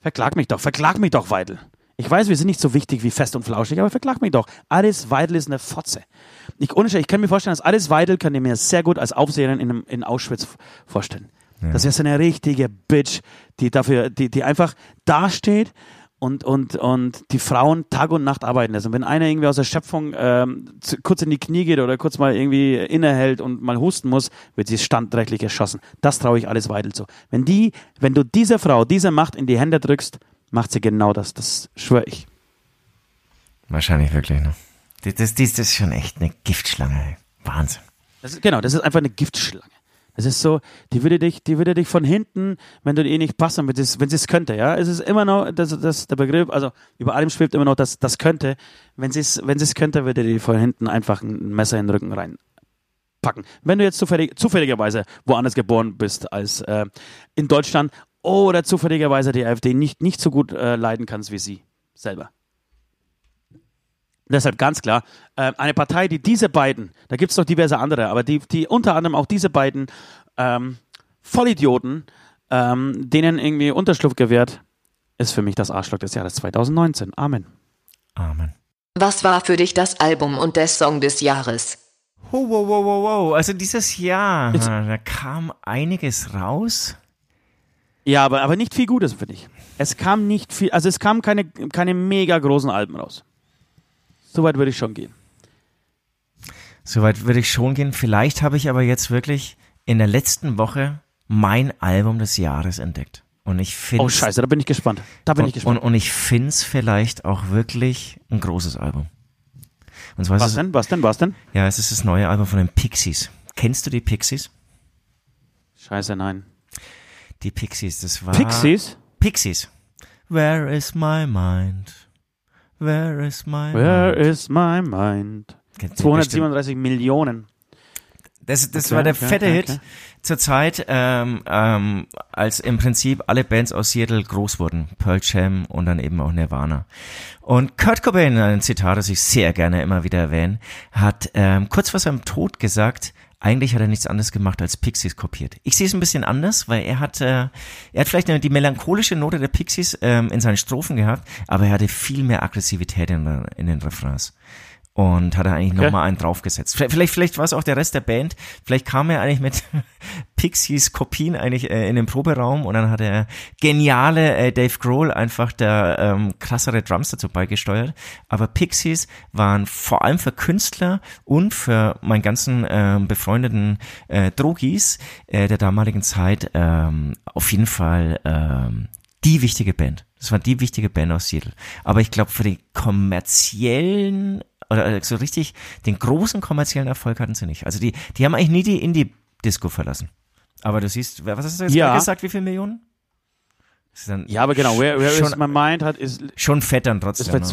Verklag mich doch, verklag mich doch, Weidel. Ich weiß, wir sind nicht so wichtig wie fest und flauschig, aber verklag mich doch. Alice Weidel ist eine Fotze. Ich, ich kann mir vorstellen, dass Alice Weidel kann ich mir sehr gut als Aufseherin in, in Auschwitz vorstellen. Das ist eine richtige Bitch, die dafür, die, die einfach dasteht und, und, und die Frauen Tag und Nacht arbeiten lässt. Und wenn einer irgendwie aus der Schöpfung ähm, zu, kurz in die Knie geht oder kurz mal irgendwie innehält und mal husten muss, wird sie standrechtlich erschossen. Das traue ich alles Weidel zu. Wenn die, wenn du dieser Frau diese Macht in die Hände drückst, macht sie genau das. Das schwöre ich. Wahrscheinlich wirklich, ne? Das, das, das ist schon echt eine Giftschlange. Wahnsinn. Das ist, genau, das ist einfach eine Giftschlange. Das ist so, die würde dich, die würde dich von hinten, wenn du eh nicht passt, und wenn sie es, es könnte, ja. Es ist immer noch, das, das, der Begriff, also über allem schwebt immer noch das, das könnte. Wenn sie es, wenn sie es könnte, würde die von hinten einfach ein Messer in den Rücken reinpacken. Wenn du jetzt zufällig, zufälligerweise woanders geboren bist als äh, in Deutschland oder zufälligerweise die AfD nicht, nicht so gut äh, leiden kannst wie sie selber. Deshalb ganz klar, äh, eine Partei, die diese beiden, da gibt es noch diverse andere, aber die, die unter anderem auch diese beiden ähm, Vollidioten, ähm, denen irgendwie Unterschlupf gewährt, ist für mich das Arschloch des Jahres 2019. Amen. Amen. Was war für dich das Album und der Song des Jahres? Oh, wow, wow, wow, wow. Also dieses Jahr, Jetzt- da kam einiges raus. Ja, aber, aber nicht viel Gutes, finde ich. Es kam nicht viel, also es kamen keine, keine mega großen Alben raus. Soweit würde ich schon gehen. Soweit würde ich schon gehen. Vielleicht habe ich aber jetzt wirklich in der letzten Woche mein Album des Jahres entdeckt. Und ich finde Oh scheiße, da bin ich gespannt. Da bin ich und, gespannt. und, und ich finde es vielleicht auch wirklich ein großes Album. Und zwar was es, denn, was denn, was denn? ja, es ist das neue Album von den Pixies. Kennst du die Pixies? Scheiße, nein. Die Pixies, das war Pixies? Pixies. Where is my mind? Where is my Where mind? is my mind? Kennst du bestimmt. 237 Millionen. Das, das Okay, war der okay, fette okay, Hit zur Zeit, ähm, ähm, als im Prinzip alle Bands aus Seattle groß wurden. Pearl Jam und dann eben auch Nirvana. Und Kurt Cobain, ein Zitat, das ich sehr gerne immer wieder erwähne, hat ähm, kurz vor seinem Tod gesagt, eigentlich hat er nichts anderes gemacht als Pixies kopiert. Ich sehe es ein bisschen anders, weil er hat, äh, er hat vielleicht eine, die melancholische Note der Pixies ähm, in seinen Strophen gehabt, aber er hatte viel mehr Aggressivität in, in den Refrains. Und hat er eigentlich Okay. nochmal einen draufgesetzt. Vielleicht, vielleicht, vielleicht war es auch der Rest der Band. Vielleicht kam er eigentlich mit Pixies Kopien eigentlich äh, in den Proberaum und dann hat der geniale äh, Dave Grohl einfach der ähm, krassere Drums dazu beigesteuert. Aber Pixies waren vor allem für Künstler und für meinen ganzen ähm, befreundeten äh, Drogis äh, der damaligen Zeit ähm, auf jeden Fall ähm, die wichtige Band. Das war die wichtige Band aus Seattle. Aber ich glaube, für den kommerziellen oder äh, so richtig den großen kommerziellen Erfolg hatten sie nicht. Also die, die haben eigentlich nie die Indie-Disco verlassen. Aber du siehst, was hast du jetzt Ja. gesagt, wie viele Millionen? Ist Ja, aber genau, Where, where Schon- is my mind hat ist schon fett dann ist trotzdem. bei, ne?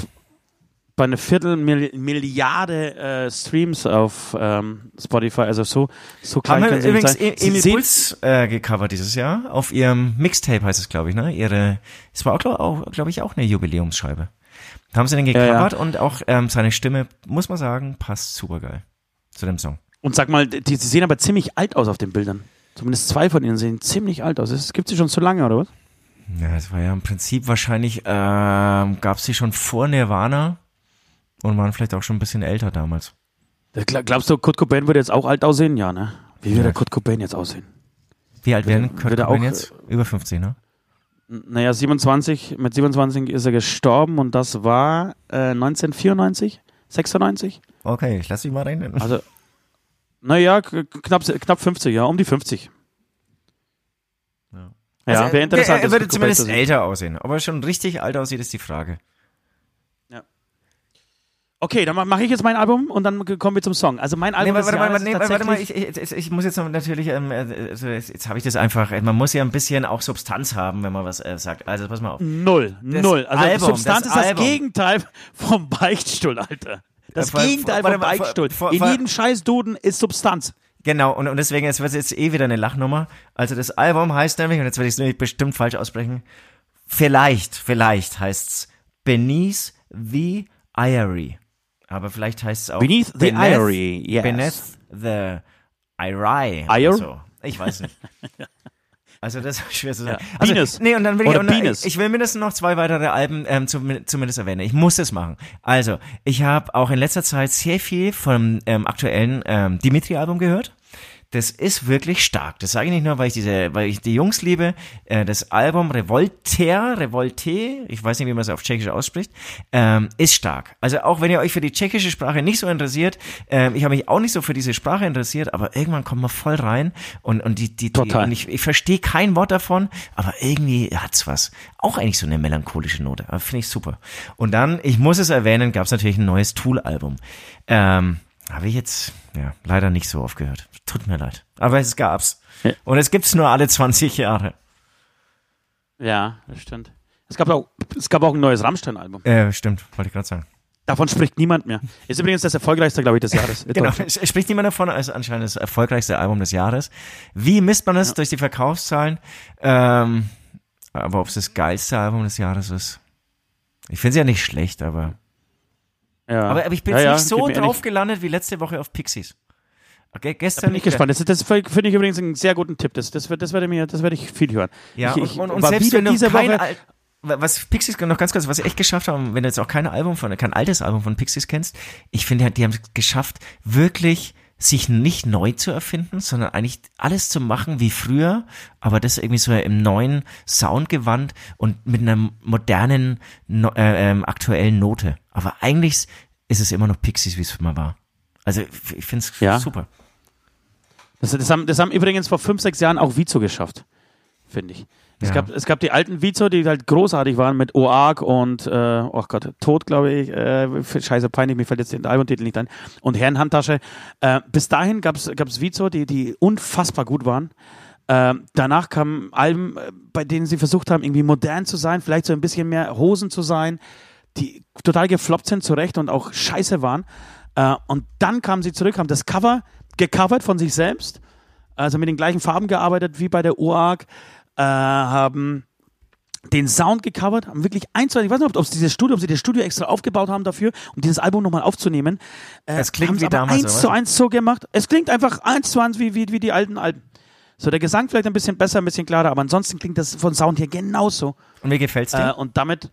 bei einer Viertelmilliarde äh, Streams auf ähm, Spotify, also so so klein Haben wir übrigens sein. E- Emil Puls äh, gecovert dieses Jahr auf ihrem Mixtape heißt es, glaube ich, ne? Ihre, es war auch, glaube glaub ich, auch eine Jubiläumsscheibe. Haben sie den ja. gecovert und auch ähm, seine Stimme, muss man sagen, passt super geil zu dem Song. Und sag mal, die, die sehen aber ziemlich alt aus auf den Bildern. Zumindest zwei von ihnen sehen ziemlich alt aus. Es gibt sie schon so lange, oder was? Ja, das war ja im Prinzip wahrscheinlich, ähm, gab es sie schon vor Nirvana und waren vielleicht auch schon ein bisschen älter damals. Glaubst du, Kurt Cobain würde jetzt auch alt aussehen? Ja, ne? Wie würde Ja. Kurt Cobain jetzt aussehen? Wie alt werden Kurt er Cobain jetzt? Über 50, ne? Naja, 27, mit 27 ist er gestorben und das war äh, 1994, 96? Okay, ich lass dich mal rein. Also, naja, knapp, knapp 50, ja, um die 50. Ja. Ja, Also, wäre interessant. Er, er würde zumindest älter aussehen. Ob er schon richtig alt aussieht, ist die Frage. Okay, dann mache ich jetzt mein Album und dann kommen wir zum Song. Also mein Nee, Album warte, des warte, warte, nee, ist warte mal, ich, ich, ich muss jetzt natürlich, ähm, äh, also jetzt, jetzt habe ich das einfach, man muss ja ein bisschen auch Substanz haben, wenn man was äh, sagt. Also pass mal auf. Null, null. Also Album, Substanz das ist das Album. Gegenteil vom Beichtstuhl, Alter. Das Äh, vor- Gegenteil vor- vom warte Beichtstuhl. vor- In jedem Scheißduden ist Substanz. Genau, und, und deswegen, jetzt wird es jetzt eh wieder eine Lachnummer. Also das Album heißt nämlich, und jetzt werde ich es nämlich bestimmt falsch aussprechen, vielleicht, vielleicht heißt's Beneath the Irie. Aber vielleicht heißt es auch Beneath the Irie, yes. Beneath the Irie. Ire? oder So. Ich weiß nicht. Also das ist schwer zu sagen. Ja. Also, Penis. Nee, und dann will ich, Oder ich, Penis. ich will mindestens noch zwei weitere Alben ähm, zum, zumindest erwähnen. Ich muss es machen. Also, ich habe auch in letzter Zeit sehr viel vom ähm, aktuellen ähm, Dimitri-Album gehört. Das ist wirklich stark. Das sage ich nicht nur, weil ich diese, weil ich die Jungs liebe. Äh, das Album Revolter, Revolte, ich weiß nicht, wie man es auf Tschechisch ausspricht, ähm, ist stark. Also auch wenn ihr euch für die tschechische Sprache nicht so interessiert, ähm, ich habe mich auch nicht so für diese Sprache interessiert, aber irgendwann kommt man voll rein und und die die, die und ich, ich verstehe kein Wort davon, aber irgendwie hat's was. Auch eigentlich so eine melancholische Note. Aber finde ich super. Und dann, ich muss es erwähnen, gab es natürlich ein neues Tool-Album. Ähm, habe ich jetzt ja leider nicht so oft gehört. Tut mir leid. Aber es gab's. Ja. Und es gibt's nur alle 20 Jahre. Ja, das stimmt. Es gab auch, es gab auch ein neues Rammstein-Album. Äh, stimmt, wollte ich gerade sagen. Davon spricht niemand mehr. Ist übrigens das erfolgreichste, glaube ich, des Jahres. Genau, es spricht niemand davon, als anscheinend das erfolgreichste Album des Jahres. Wie misst man es durch die Verkaufszahlen? Ähm, aber ob es das geilste Album des Jahres ist? Ich finde es ja nicht schlecht, aber Ja. Aber, aber ich bin ja, jetzt nicht so drauf gelandet wie letzte Woche auf Pixies. Okay, Da gestern bin ich gespannt. Das, das finde ich übrigens einen sehr guten Tipp. Das, das, das werde mir, das werde ich viel hören. Ja, ich, ich und, und, und selbst wenn diese Woche. Al was Pixies noch ganz kurz, was sie echt geschafft haben, wenn du jetzt auch kein Album von, kein altes Album von Pixies kennst, ich finde, die haben es geschafft, wirklich sich nicht neu zu erfinden, sondern eigentlich alles zu machen wie früher, aber das irgendwie so im neuen Soundgewand und mit einer modernen, no, äh, ähm, aktuellen Note. Aber eigentlich ist es immer noch Pixies, wie es mal war. Also ich finde es Ja. super. Das, das, haben, das haben übrigens vor fünf, sechs Jahren auch Vizo geschafft, finde ich. Es, Ja. gab, es gab die alten Vizo, die halt großartig waren mit Oark und, äh, oh Gott, Tod, glaube ich. Äh, scheiße, peinlich, mir fällt jetzt der Albumtitel nicht ein. Und Herrenhandtasche. Äh, bis dahin gab es Vizo, die, die unfassbar gut waren. Ähm, danach kamen Alben, äh, bei denen sie versucht haben, irgendwie modern zu sein, vielleicht so ein bisschen mehr Hosen zu sein, die total gefloppt sind, zurecht und auch scheiße waren. Äh, und dann kamen sie zurück, haben das Cover gecovert von sich selbst, also mit den gleichen Farben gearbeitet wie bei der UARC, äh, haben den Sound gecovert, haben wirklich eins, zwei, ich weiß nicht, ob, ob, dieses Studio, ob sie das Studio extra aufgebaut haben dafür, um dieses Album nochmal aufzunehmen. Äh, Es klingt wie damals, eins zu eins so gemacht. Es klingt einfach eins zu eins wie, wie, wie die alten Alben. So, der Gesang vielleicht ein bisschen besser, ein bisschen klarer, aber ansonsten klingt das von Sound her genauso. Und mir gefällt's dir? Äh, und damit,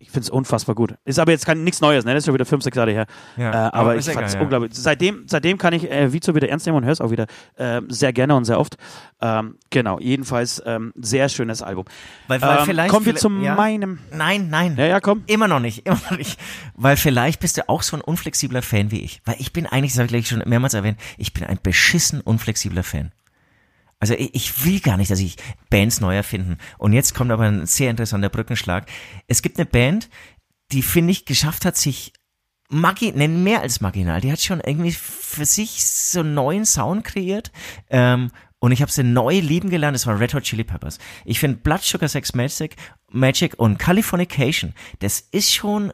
ich finde es unfassbar gut. Ist aber jetzt kein, nichts Neues, ne? Das ist schon wieder fünf, sechs Jahre her. Ja, äh, aber ich fand es ja. unglaublich. Seitdem, seitdem kann ich äh, Vizo wieder ernst nehmen und höre es auch wieder äh, sehr gerne und sehr oft. Ähm, genau, jedenfalls ähm, sehr schönes Album. Weil- weil ähm, vielleicht- kommen wir zu ja. meinem. Nein, nein. Ja, ja, komm. Immer noch nicht, immer noch nicht. Weil vielleicht bist du auch so ein unflexibler Fan wie ich. Weil ich bin eigentlich, das habe ich gleich schon mehrmals erwähnt, ich bin ein beschissen unflexibler Fan. Also ich, will gar nicht, dass ich Bands neu erfinden. Und jetzt kommt aber ein sehr interessanter Brückenschlag. Es gibt eine Band, die, finde ich, geschafft hat, sich Magi, nennen mehr als marginal. Die hat schon irgendwie für sich so einen neuen Sound kreiert. Ähm, und ich habe sie neu lieben gelernt. Das war Red Hot Chili Peppers. Ich finde Blood Sugar Sex Magic, Magic und Californication, das ist schon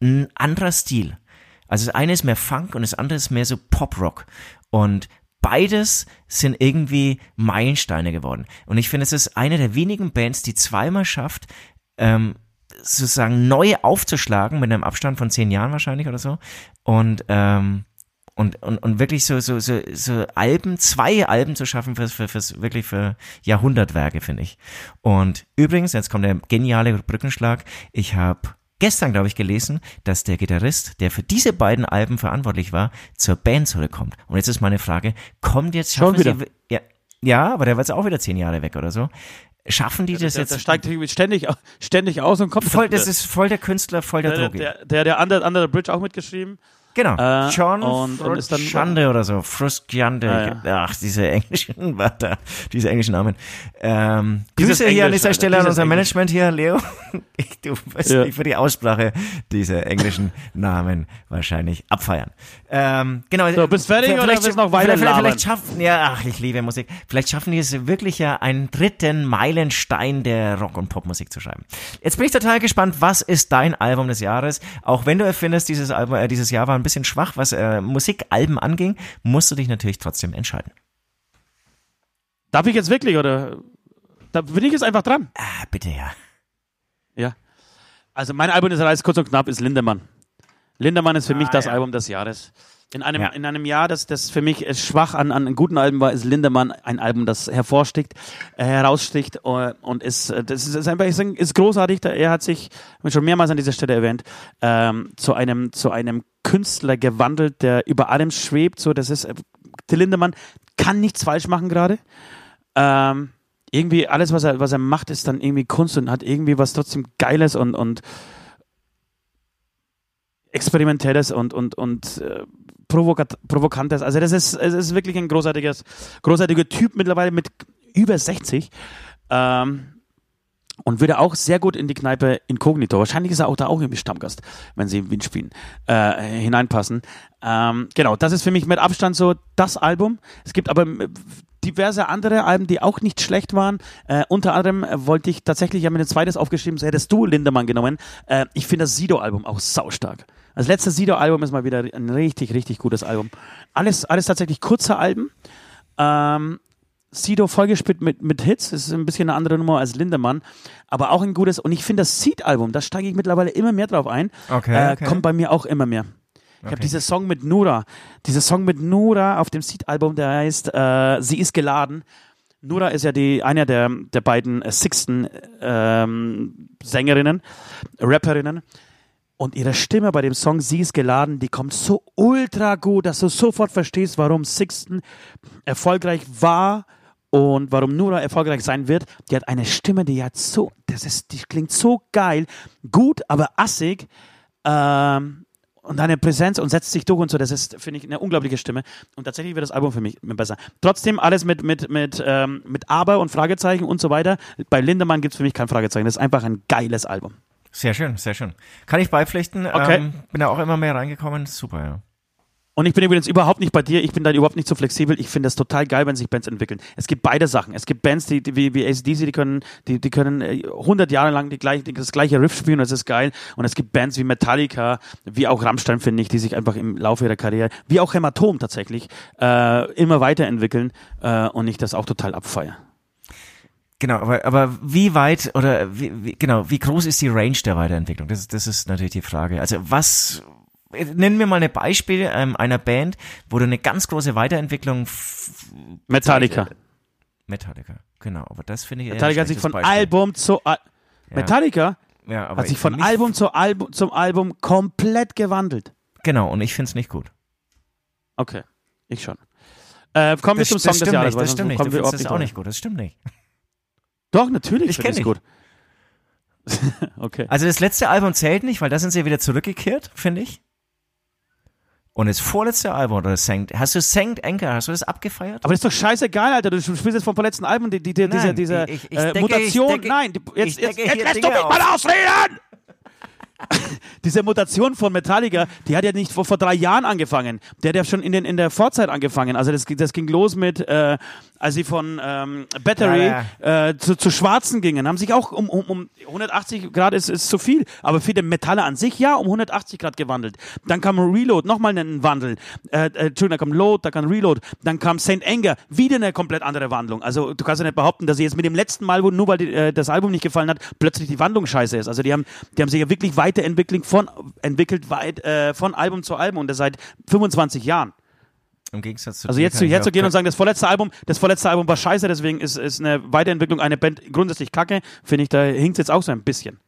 ein anderer Stil. Also das eine ist mehr Funk und das andere ist mehr so Pop-Rock. Und beides sind irgendwie Meilensteine geworden. Und ich finde, es ist eine der wenigen Bands, die zweimal schafft, ähm, sozusagen neu aufzuschlagen, mit einem Abstand von zehn Jahren wahrscheinlich oder so. Und, ähm, und, und, und wirklich so, so, so, so Alben, zwei Alben zu schaffen fürs, für, fürs wirklich für Jahrhundertwerke, finde ich. Und übrigens, jetzt kommt der geniale Brückenschlag. Ich habe gestern, glaube ich, gelesen, dass der Gitarrist, der für diese beiden Alben verantwortlich war, zur Band zurückkommt. Und jetzt ist meine Frage, kommt jetzt Schon schaffen wieder? Sie, ja, ja, aber der war jetzt auch wieder zehn Jahre weg oder so. Schaffen die das Der, jetzt? der steigt irgendwie ständig, ständig aus und kommt voll, das ist voll der Künstler, voll der der, Droge. der, der, der Under, Under the Bridge auch mitgeschrieben. Genau. Äh, John und- und ist dann- Frusciante oder so. Frusciante. Ah, Ach, diese englischen Wörter, diese englischen Namen. Ähm, Grüße hier an Englisch, dieser Stelle an unser Englisch. Management hier, Leo. Ich, du wirst Ja. für die Aussprache dieser englischen Namen wahrscheinlich abfeiern. Ähm, genau. So, bist fertig oder vielleicht- willst du noch weiter vielleicht, vielleicht, schaffen, ja, ach, ich liebe Musik. Vielleicht schaffen die es wirklich ja, einen dritten Meilenstein der Rock- und Popmusik zu schreiben. Jetzt bin ich total gespannt, was ist dein Album des Jahres? Auch wenn du erfindest, dieses Album, äh, dieses Jahr war ein bisschen schwach, was äh, Musikalben anging, musst du dich natürlich trotzdem entscheiden. Darf ich jetzt wirklich oder? Da bin ich jetzt einfach dran. Ah, bitte ja. Ja. Also mein Album des Jahres, kurz und knapp, ist Lindemann. Lindemann ist für mich das ja. Album des Jahres. In einem, Ja. in einem Jahr, das, das für mich schwach an, an guten Alben war, ist Lindemann ein Album, das hervorsticht, äh, heraussticht äh, und ist, äh, das ist, ist einfach ist, ist großartig. Er hat sich, schon mehrmals an dieser Stelle erwähnt, ähm, zu einem, zu einem Künstler gewandelt, der über allem schwebt. So, das ist, äh, Till Lindemann kann nichts falsch machen gerade. Ähm, irgendwie alles, was er, was er macht, ist dann irgendwie Kunst und hat irgendwie was trotzdem Geiles und, und Experimentelles und, und, und äh, provokat Provokantes. Also das ist, es ist wirklich ein großartiges, großartiger Typ mittlerweile mit über 60. Ähm, und würde auch sehr gut in die Kneipe Inkognito, wahrscheinlich ist er auch da auch irgendwie Stammgast, wenn sie in Wien spielen, äh, hineinpassen. Ähm, genau, das ist für mich mit Abstand so das Album. Es gibt aber äh, diverse andere Alben, die auch nicht schlecht waren. Äh, unter anderem äh, wollte ich tatsächlich, ich habe mir ein zweites aufgeschrieben, so hättest du Lindemann genommen. Äh, ich finde das Sido-Album auch saustark. Das letzte Sido-Album ist mal wieder ein richtig, richtig gutes Album. Alles, alles tatsächlich kurze Alben. Ähm, Sido vollgespielt mit, mit Hits, das ist ein bisschen eine andere Nummer als Lindemann, aber auch ein gutes. Und ich finde das Seed-Album, da steige ich mittlerweile immer mehr drauf ein. Okay, äh, okay. Kommt bei mir auch immer mehr. Ich habe diesen Song mit Nura, dieser Song mit Nura auf dem Seed-Album, der heißt äh, Sie ist geladen. Nura ist ja die einer der, der beiden äh, Sixten ähm, Sängerinnen, Rapperinnen. Und ihre Stimme bei dem Song Sie ist geladen, die kommt so ultra gut, dass du sofort verstehst, warum Sixten erfolgreich war und warum Nura erfolgreich sein wird. Die hat eine Stimme, die hat so, das ist, die klingt so geil, gut, aber assig. Ähm, und eine Präsenz und setzt sich durch und so, das ist, finde ich, eine unglaubliche Stimme. Und tatsächlich wird das Album für mich besser. Trotzdem alles mit, mit, mit, ähm, mit Aber und Fragezeichen und so weiter. Bei Lindemann gibt es für mich kein Fragezeichen. Das ist einfach ein geiles Album. Sehr schön, sehr schön. Kann ich beipflichten. Okay. Ähm, bin da auch immer mehr reingekommen. Super, ja. Und ich bin übrigens überhaupt nicht bei dir, ich bin da überhaupt nicht so flexibel. Ich finde es total geil, wenn sich Bands entwickeln. Es gibt beide Sachen. Es gibt Bands, die, die wie, wie ACDC, die können, die, die können äh, 100 Jahre lang die gleich, die, das gleiche Riff spielen und das ist geil. Und es gibt Bands wie Metallica, wie auch Rammstein, finde ich, die sich einfach im Laufe ihrer Karriere, wie auch Hämatom tatsächlich, äh, immer weiterentwickeln äh, und ich das auch total abfeiere. Genau, aber, aber wie weit oder wie, wie, genau, wie groß ist die Range der Weiterentwicklung? Das, ist- das ist natürlich die Frage. Also was, nennen wir mal ein Beispiel ähm, einer Band, wo du eine ganz große Weiterentwicklung Metallica. Metallica, genau, aber das finde ich Metallica hat sich von Beispiel. Album zu Al Metallica? Ja, aber Hat sich ich- von Album zu Album zum Album komplett gewandelt. Genau, und ich finde es nicht gut. Okay, ich schon. Äh, kommen wir zum Song des stimmt Jahres. nicht, das stimmt nicht. kommen Du wir findest überhaupt das auch nicht gut, das stimmt nicht. Doch, natürlich. Ich finde kenn es gut. okay. Also das letzte Album zählt nicht, weil da sind sie ja wieder zurückgekehrt, finde ich. Und das vorletzte Album, oder das Sankt, hast du Sankt Anchor, hast du das abgefeiert? Aber das ist doch scheißegal, Alter. Du spielst jetzt vom letzten Album die, die, die, diese, Nein, diese ich- ich äh, decke- Mutation. ich decke- Nein, die, jetzt, jetzt, jetzt lässt du Dinge mich mal auf. ausreden! Diese Mutation von Metallica, die hat ja nicht vor, vor drei Jahren angefangen. Der hat ja schon in, den, in der Vorzeit angefangen. Also das, das ging los mit, äh, als sie von ähm, Battery Ja, Äh, zu, zu Schwarzen gingen, haben sich auch um, um, um 180 Grad ist, ist zu viel, aber für den Metaller an sich ja um 180 Grad gewandelt. Dann kam Reload, nochmal ein Wandel. Äh, äh, Entschuldigung, da kam Load, da kam Reload, dann kam St. Anger, wieder eine komplett andere Wandlung. Also du kannst ja nicht behaupten, dass sie jetzt mit dem letzten Mal, wo nur weil die, äh, das Album nicht gefallen hat, plötzlich die Wandlung scheiße ist. Also die haben, die haben sich ja wirklich weiterentwickelt von entwickelt weit äh, von Album zu Album und das seit 25 Jahren. Im Gegensatz zu Also jetzt, jetzt zu gehen und sagen, das vorletzte Album, das vorletzte Album war scheiße, deswegen ist, ist eine Weiterentwicklung einer Band grundsätzlich kacke, finde ich, da hinkt jetzt auch so ein bisschen.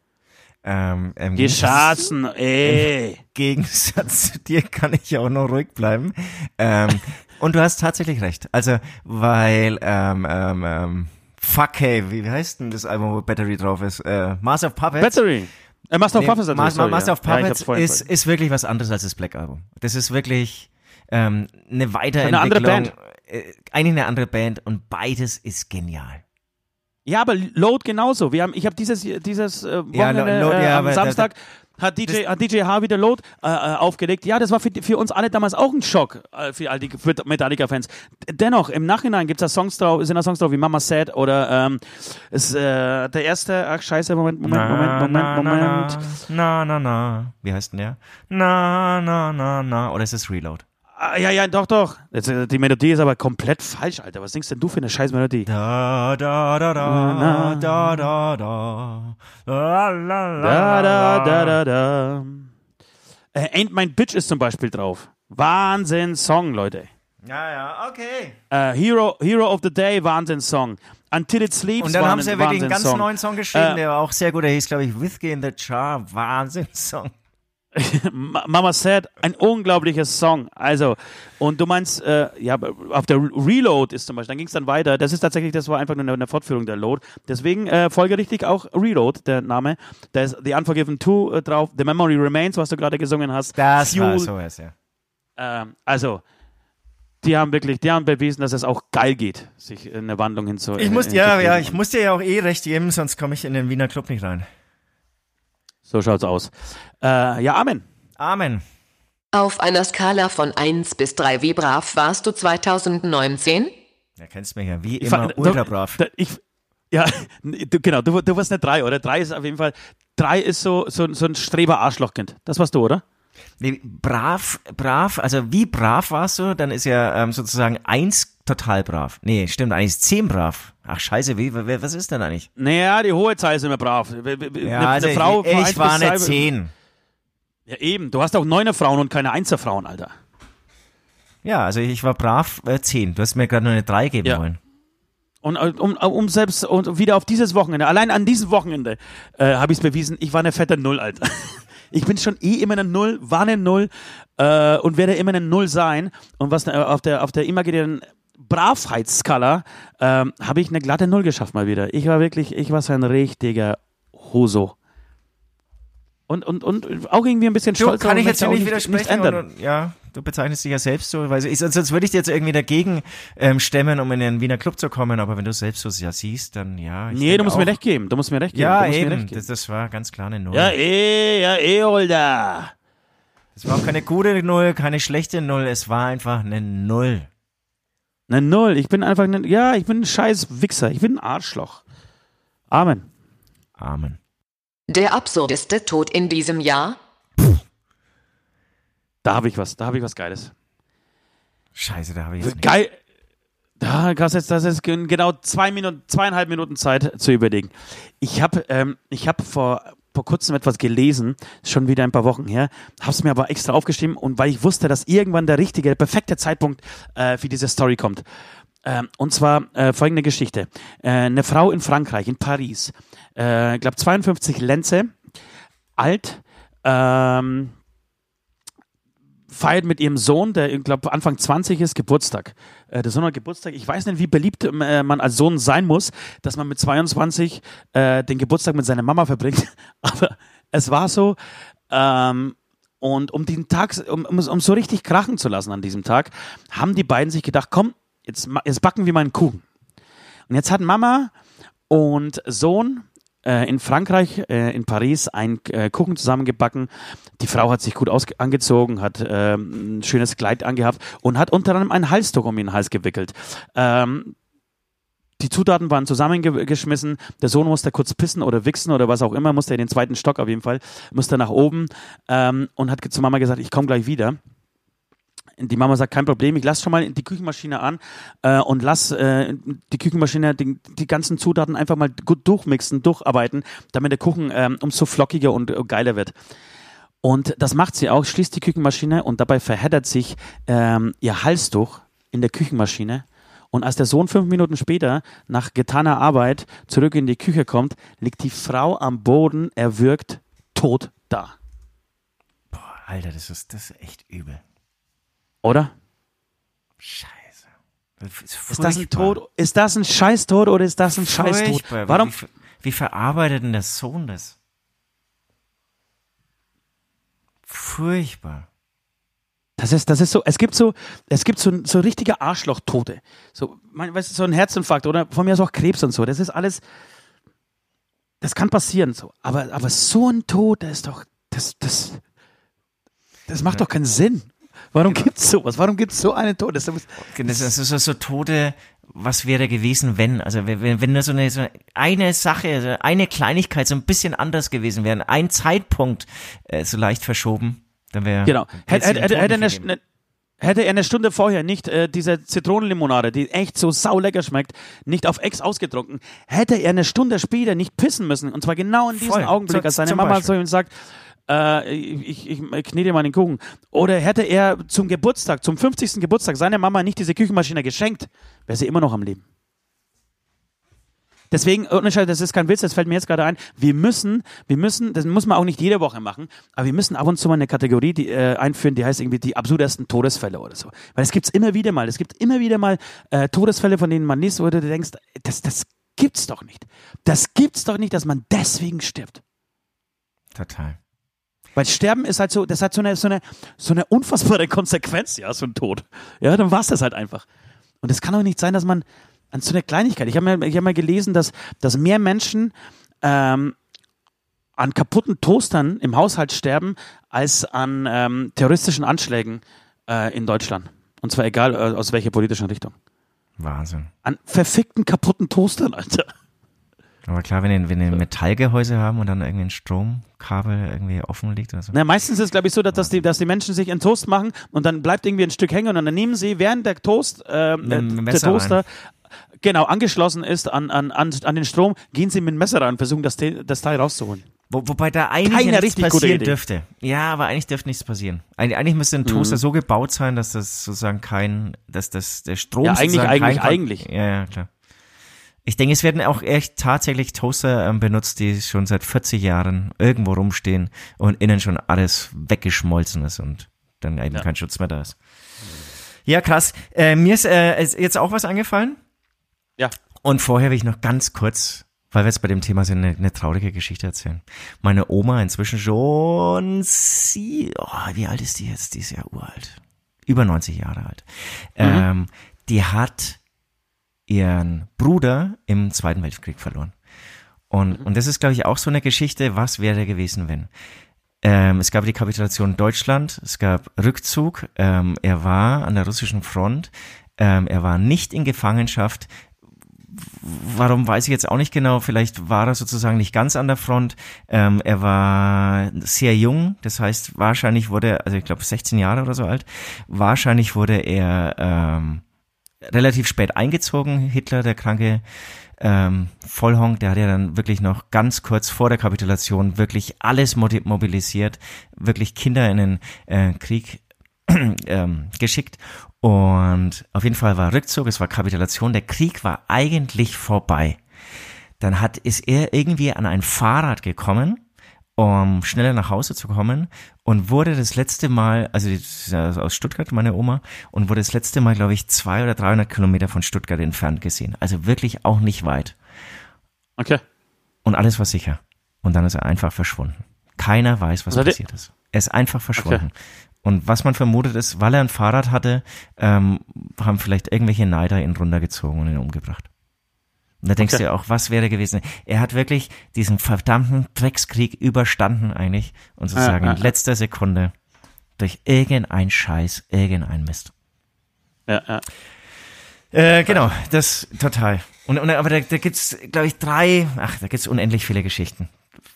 ähm, im Gegensatz, Geschassen, ey. Gegensatz zu dir kann ich ja auch noch ruhig bleiben. Ähm, und du hast tatsächlich recht. Also, weil, ähm, ähm, ähm, fuck hey, wie heißt denn das Album, wo Battery drauf ist? Äh, Master of Puppets. Battery. Äh, Master of Nee, Puppets natürlich, Mas- sorry, Master ja. of Ja, Puppets vorhin ist, ist wirklich was anderes als das Black Album. Das ist wirklich ähm, eine Weiterentwicklung. Eine andere Band. Äh, eigentlich eine andere Band und beides ist genial. Ja, aber Load genauso. Wir haben, ich habe dieses, dieses äh, Wochenende Lo- Load, äh, ja, am Samstag hat DJ, hat DJ H wieder Load äh, äh, aufgelegt. Ja, das war für, für uns alle damals auch ein Schock, äh, für all die für Metallica-Fans. Dennoch, im Nachhinein gibt es da Songs drauf, sind da Songs drauf wie Mama Said oder ähm, ist, äh, der erste, ach scheiße, Moment, Moment, Moment, Moment, Moment. Na, na, na. Wie heißt denn der? Na, na, na, na. Oder ist es Reload? Ah, ja, ja, doch, doch. Jetzt, äh, die Melodie ist aber komplett falsch, Alter. Was denkst denn du für eine scheiß Melodie? Da, da, da, da, da, da, da. Da, da, da, la. da, da. Äh, Ain't My Bitch ist zum Beispiel drauf. Wahnsinn Song, Leute. Ja, ja, okay. Äh, Hero, Hero of the Day, Wahnsinn Song. Until It Sleeps, Und dann haben Wahnsinn- sie ja wirklich einen ganz Wahnsinn-Song. neuen Song geschrieben, Äh, der war auch sehr gut. Der hieß, glaube ich, Whiskey in the Jar. Wahnsinn-Song. Ma- Mama Said, ein unglaublicher Song. Also, und du meinst, äh, ja, auf der Reload ist zum Beispiel, dann ging es dann weiter. Das ist tatsächlich, das war einfach nur eine, eine Fortführung der Load. Deswegen äh, folgerichtig auch Reload, der Name. Da ist The Unforgiven 2 äh, drauf, The Memory Remains, was du gerade gesungen hast. Das Fuel, war so was, ja. Ähm, also, die haben wirklich, die haben bewiesen, dass es auch geil geht, sich in eine Wandlung hinzu. Ich äh, muss, ja, ja, ich muss dir ja auch eh recht geben, sonst komme ich in den Wiener Club nicht rein. So schaut's aus. Äh, ja, Amen. Amen. Auf einer Skala von 1 bis 3, wie brav warst du 2019? Ja, kennst mich ja wie Ich immer ultra brav. Da, ich, ja, du, genau, du, du warst eine 3, oder? 3 ist auf jeden Fall, 3 ist so, so, so ein Streber-Arschlochkind. Das warst du, oder? Nee, brav, brav, also wie brav warst du? Dann ist ja ähm, sozusagen eins total brav. Nee, stimmt, eigentlich ist zehn brav. Ach scheiße, wie, was ist denn eigentlich? Naja, die hohe Zahl ist immer brav. Eine, Ja, also Frau ich, ich war eine zwei- zehn. Ja, eben. Du hast auch neuner Frauen und keine Einserfrauen, Alter. Ja, also ich war brav äh, zehn. Du hast mir gerade nur eine drei geben Ja. wollen. Und äh, um, um selbst und wieder auf dieses Wochenende, allein an diesem Wochenende, äh, habe ich es bewiesen, ich war eine fette Null, Alter. Ich bin schon eh immer eine Null, war eine Null äh, und werde immer eine Null sein. Und was äh, auf der auf der imaginären Bravheitsskala ähm, habe ich eine glatte Null geschafft mal wieder. Ich war wirklich, ich war so ein richtiger Huso. Und, und, und auch irgendwie ein bisschen Du, stolz. kann ich jetzt hier nicht widersprechen? nicht. Und, ja, du bezeichnest dich ja selbst so, weil ich, sonst, würde ich dir jetzt irgendwie dagegen ähm, stemmen, um in den Wiener Club zu kommen, aber wenn du selbst so ja siehst, dann ja. Nee, du musst auch, mir recht geben. Du musst mir recht geben. Ja, eben, recht geben. das, das war ganz klar eine Null. Ja, eh, ja, eh, Holder. Es war auch keine gute Null, keine schlechte Null, es war einfach eine Null. Eine Null. Ich bin einfach ein, ja, ich bin ein scheiß Wichser. Ich bin ein Arschloch. Amen. Amen. Der absurdeste Tod in diesem Jahr? Da habe ich was, da habe ich was Geiles. Scheiße, da habe ich jetzt nicht. Geil. Da hast jetzt, das ist gen- genau zwei Minuten, zweieinhalb Minuten Zeit zu überlegen. Ich habe, ähm, ich habe vor vor kurzem etwas gelesen, schon wieder ein paar Wochen her, habe es mir aber extra aufgeschrieben und weil ich wusste, dass irgendwann der richtige, der perfekte Zeitpunkt äh, für diese Story kommt. Ähm, und zwar äh, folgende Geschichte: äh, Eine Frau in Frankreich, in Paris, ich glaube 52 Lenze, alt, ähm, feiert mit ihrem Sohn, der, ich glaube, Anfang 20 ist, Geburtstag. Äh, der Sohn hat Geburtstag. Ich weiß nicht, wie beliebt äh, man als Sohn sein muss, dass man mit 22 äh, den Geburtstag mit seiner Mama verbringt. Aber es war so. Ähm, und um den Tag, um, um, um so richtig krachen zu lassen an diesem Tag, haben die beiden sich gedacht, komm, jetzt, jetzt backen wir mal einen Kuchen. Und jetzt hat Mama und Sohn in Frankreich, äh, in Paris, einen äh, Kuchen zusammengebacken. Die Frau hat sich gut angezogen, hat ähm, ein schönes Kleid angehabt und hat unter anderem ein Halstuch um ihren Hals gewickelt. Ähm, die Zutaten waren zusammengeschmissen. Der Sohn musste kurz pissen oder wichsen oder was auch immer, musste in den zweiten Stock auf jeden Fall, musste nach oben ähm, und hat zu Mama gesagt, ich komme gleich wieder. Die Mama sagt, kein Problem, ich lasse schon mal die Küchenmaschine an äh, und lass äh, die Küchenmaschine die, die ganzen Zutaten einfach mal gut durchmixen, durcharbeiten, damit der Kuchen ähm, umso flockiger und äh, geiler wird. Und das macht sie auch, schließt die Küchenmaschine und dabei verheddert sich ähm, ihr Halstuch in der Küchenmaschine und als der Sohn fünf Minuten später nach getaner Arbeit zurück in die Küche kommt, liegt die Frau am Boden, erwürgt, tot da. Boah, Alter, das ist, das ist echt übel. Oder? Scheiße. Das ist, ist, das ein Tod? Ist das ein Scheißtod oder ist das ein Scheißtod? Warum? Wie, wie verarbeitet denn der Sohn das? Furchtbar. Das ist, das ist so, es gibt so, es gibt so, so richtige Arschlochtote. So, mein, weißt du, so ein Herzinfarkt oder von mir aus auch Krebs und so. Das ist alles, das kann passieren so. Aber, aber so ein Tod, das ist doch, das, das, das macht doch keinen Sinn. Warum genau. gibt's sowas? Warum gibt's so einen Tod? Das, das, das ist so, so Tode, was wäre gewesen, wenn? Also wenn, wenn nur so eine, so eine Sache, also eine Kleinigkeit so ein bisschen anders gewesen wäre, ein Zeitpunkt äh, so leicht verschoben dann wäre genau. Hätte, hätte, hätte, hätte, eine, hätte er eine Stunde vorher nicht äh, diese Zitronenlimonade, die echt so saulecker schmeckt, nicht auf Ex ausgetrunken, hätte er eine Stunde später nicht pissen müssen. Und zwar genau in diesem Voll. Augenblick, als seine Mama zu ihm sagt, äh, ich, ich, ich knete mal den Kuchen. Oder hätte er zum Geburtstag, zum 50. Geburtstag seiner Mama nicht diese Küchenmaschine geschenkt, wäre sie immer noch am Leben. Deswegen, das ist kein Witz, das fällt mir jetzt gerade ein. Wir müssen, wir müssen, das muss man auch nicht jede Woche machen, aber wir müssen ab und zu mal eine Kategorie die, äh, einführen, die heißt irgendwie die absurdesten Todesfälle oder so. Weil es gibt's immer wieder mal. Es gibt immer wieder mal äh, Todesfälle, von denen man liest, wo du denkst, das, das gibt's doch nicht. Das gibt's doch nicht, dass man deswegen stirbt. Total. Weil Sterben ist halt so, das hat so eine, so eine, so eine unfassbare Konsequenz, ja, so ein Tod. Ja, dann war's das halt einfach. Und es kann doch nicht sein, dass man, an so einer Kleinigkeit. Ich habe mal, hab mal gelesen, dass, dass mehr Menschen ähm, an kaputten Toastern im Haushalt sterben, als an ähm, terroristischen Anschlägen äh, in Deutschland. Und zwar egal äh, aus welcher politischen Richtung. Wahnsinn. An verfickten kaputten Toastern, Alter. Aber klar, wenn wenn die Metallgehäuse haben und dann irgendwie ein Stromkabel irgendwie offen liegt oder so. Na, meistens ist es, glaube ich, so, dass, dass, die, dass die Menschen sich einen Toast machen und dann bleibt irgendwie ein Stück hängen und dann nehmen sie während der Toast, äh, der Toaster rein genau angeschlossen ist an, an, an, an den Strom, gehen sie mit dem Messer ran, versuchen das, das Teil rauszuholen. Wo, wobei da eigentlich Keine ja nichts passieren dürfte. Ja, aber eigentlich dürfte nichts passieren. Eig eigentlich müsste ein Toaster mhm. so gebaut sein, dass das sozusagen kein, dass das der Strom ja, eigentlich, eigentlich, kein, eigentlich. Ja, ja, klar. Ich denke, es werden auch echt tatsächlich Toaster ähm, benutzt, die schon seit 40 Jahren irgendwo rumstehen und innen schon alles weggeschmolzen ist und dann eben ja. kein Schutz mehr da ist. Ja, krass. Äh, mir ist äh, jetzt auch was angefallen. Ja. Und vorher will ich noch ganz kurz, weil wir jetzt bei dem Thema sind, eine, eine traurige Geschichte erzählen. Meine Oma inzwischen schon, sie, oh, wie alt ist die jetzt? Die ist ja uralt. Über 90 Jahre alt. Mhm. Ähm, die hat ihren Bruder im Zweiten Weltkrieg verloren. Und, mhm. und das ist, glaube ich, auch so eine Geschichte, was wäre gewesen, wenn. Ähm, es gab die Kapitulation Deutschland, es gab Rückzug, ähm, er war an der russischen Front, ähm, er war nicht in Gefangenschaft, warum weiß ich jetzt auch nicht genau. Vielleicht war er sozusagen nicht ganz an der Front. Ähm, er war sehr jung, das heißt wahrscheinlich wurde, also ich glaube 16 Jahre oder so alt. Wahrscheinlich wurde er ähm, relativ spät eingezogen. Hitler, der kranke ähm, Vollhonk, der hat ja dann wirklich noch ganz kurz vor der Kapitulation wirklich alles mobilisiert, wirklich Kinder in den äh, Krieg ähm, geschickt und auf jeden Fall war Rückzug, es war Kapitulation, der Krieg war eigentlich vorbei. Dann hat, ist er irgendwie an ein Fahrrad gekommen um schneller nach Hause zu kommen und wurde das letzte Mal, also aus Stuttgart, meine Oma, und wurde das letzte Mal, glaube ich, zwei oder 300 Kilometer von Stuttgart entfernt gesehen. Also wirklich auch nicht weit. Okay. Und alles war sicher. Und dann ist er einfach verschwunden. Keiner weiß, was Was er- passiert ist. Er ist einfach verschwunden. Und was man vermutet ist, weil er ein Fahrrad hatte, ähm, haben vielleicht irgendwelche Neider ihn runtergezogen und ihn umgebracht. Und da denkst Okay. du auch, was wäre gewesen? Er hat wirklich diesen verdammten Dreckskrieg überstanden eigentlich und sozusagen Ja, in ja. letzter Sekunde durch irgendein Scheiß, irgendein Mist. Ja, ja. Äh, genau, das total. Und, und aber da, da gibt's, glaube ich, drei, ach, da gibt's unendlich viele Geschichten,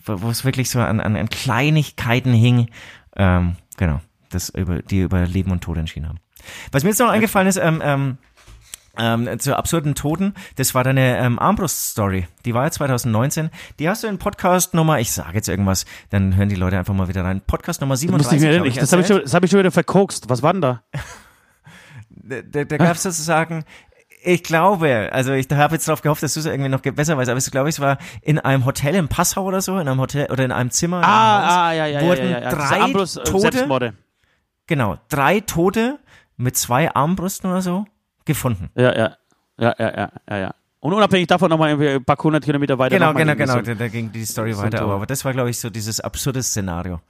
wo wo es wirklich so an, an, an Kleinigkeiten hing, ähm, genau, das über, die über Leben und Tod entschieden haben. Was mir jetzt noch eingefallen ist, ähm, ähm, ähm, zu absurden Toten, das war deine ähm, Armbrust-Story. Die war ja 2019. Die hast du in Podcast Nummer, ich sage jetzt irgendwas, dann hören die Leute einfach mal wieder rein. Podcast Nummer Das 37. musste ich mir glaub nicht. Das habe ich, schon- das hab ich schon wieder verkokst. Was war denn da? da, da, da gab es sozusagen, ich glaube, also ich habe jetzt darauf gehofft, dass du es irgendwie noch besser weißt, aber ich glaube, es war in einem Hotel in Passau oder so, in einem Hotel oder in einem Zimmer. in einem Ah, ah, ja, ja, wurden ja, ja, ja. Drei Armbrust, äh, Tote, Selbstmorde. genau, drei Tote mit zwei Armbrüsten oder so gefunden. Ja, ja. Ja, ja, ja, ja, ja. Und unabhängig davon nochmal irgendwie ein paar hundert Kilometer weiter. Genau, genau, genau, so- da, ging die Story so weiter, aber, aber das war, glaube ich, so dieses absurde Szenario.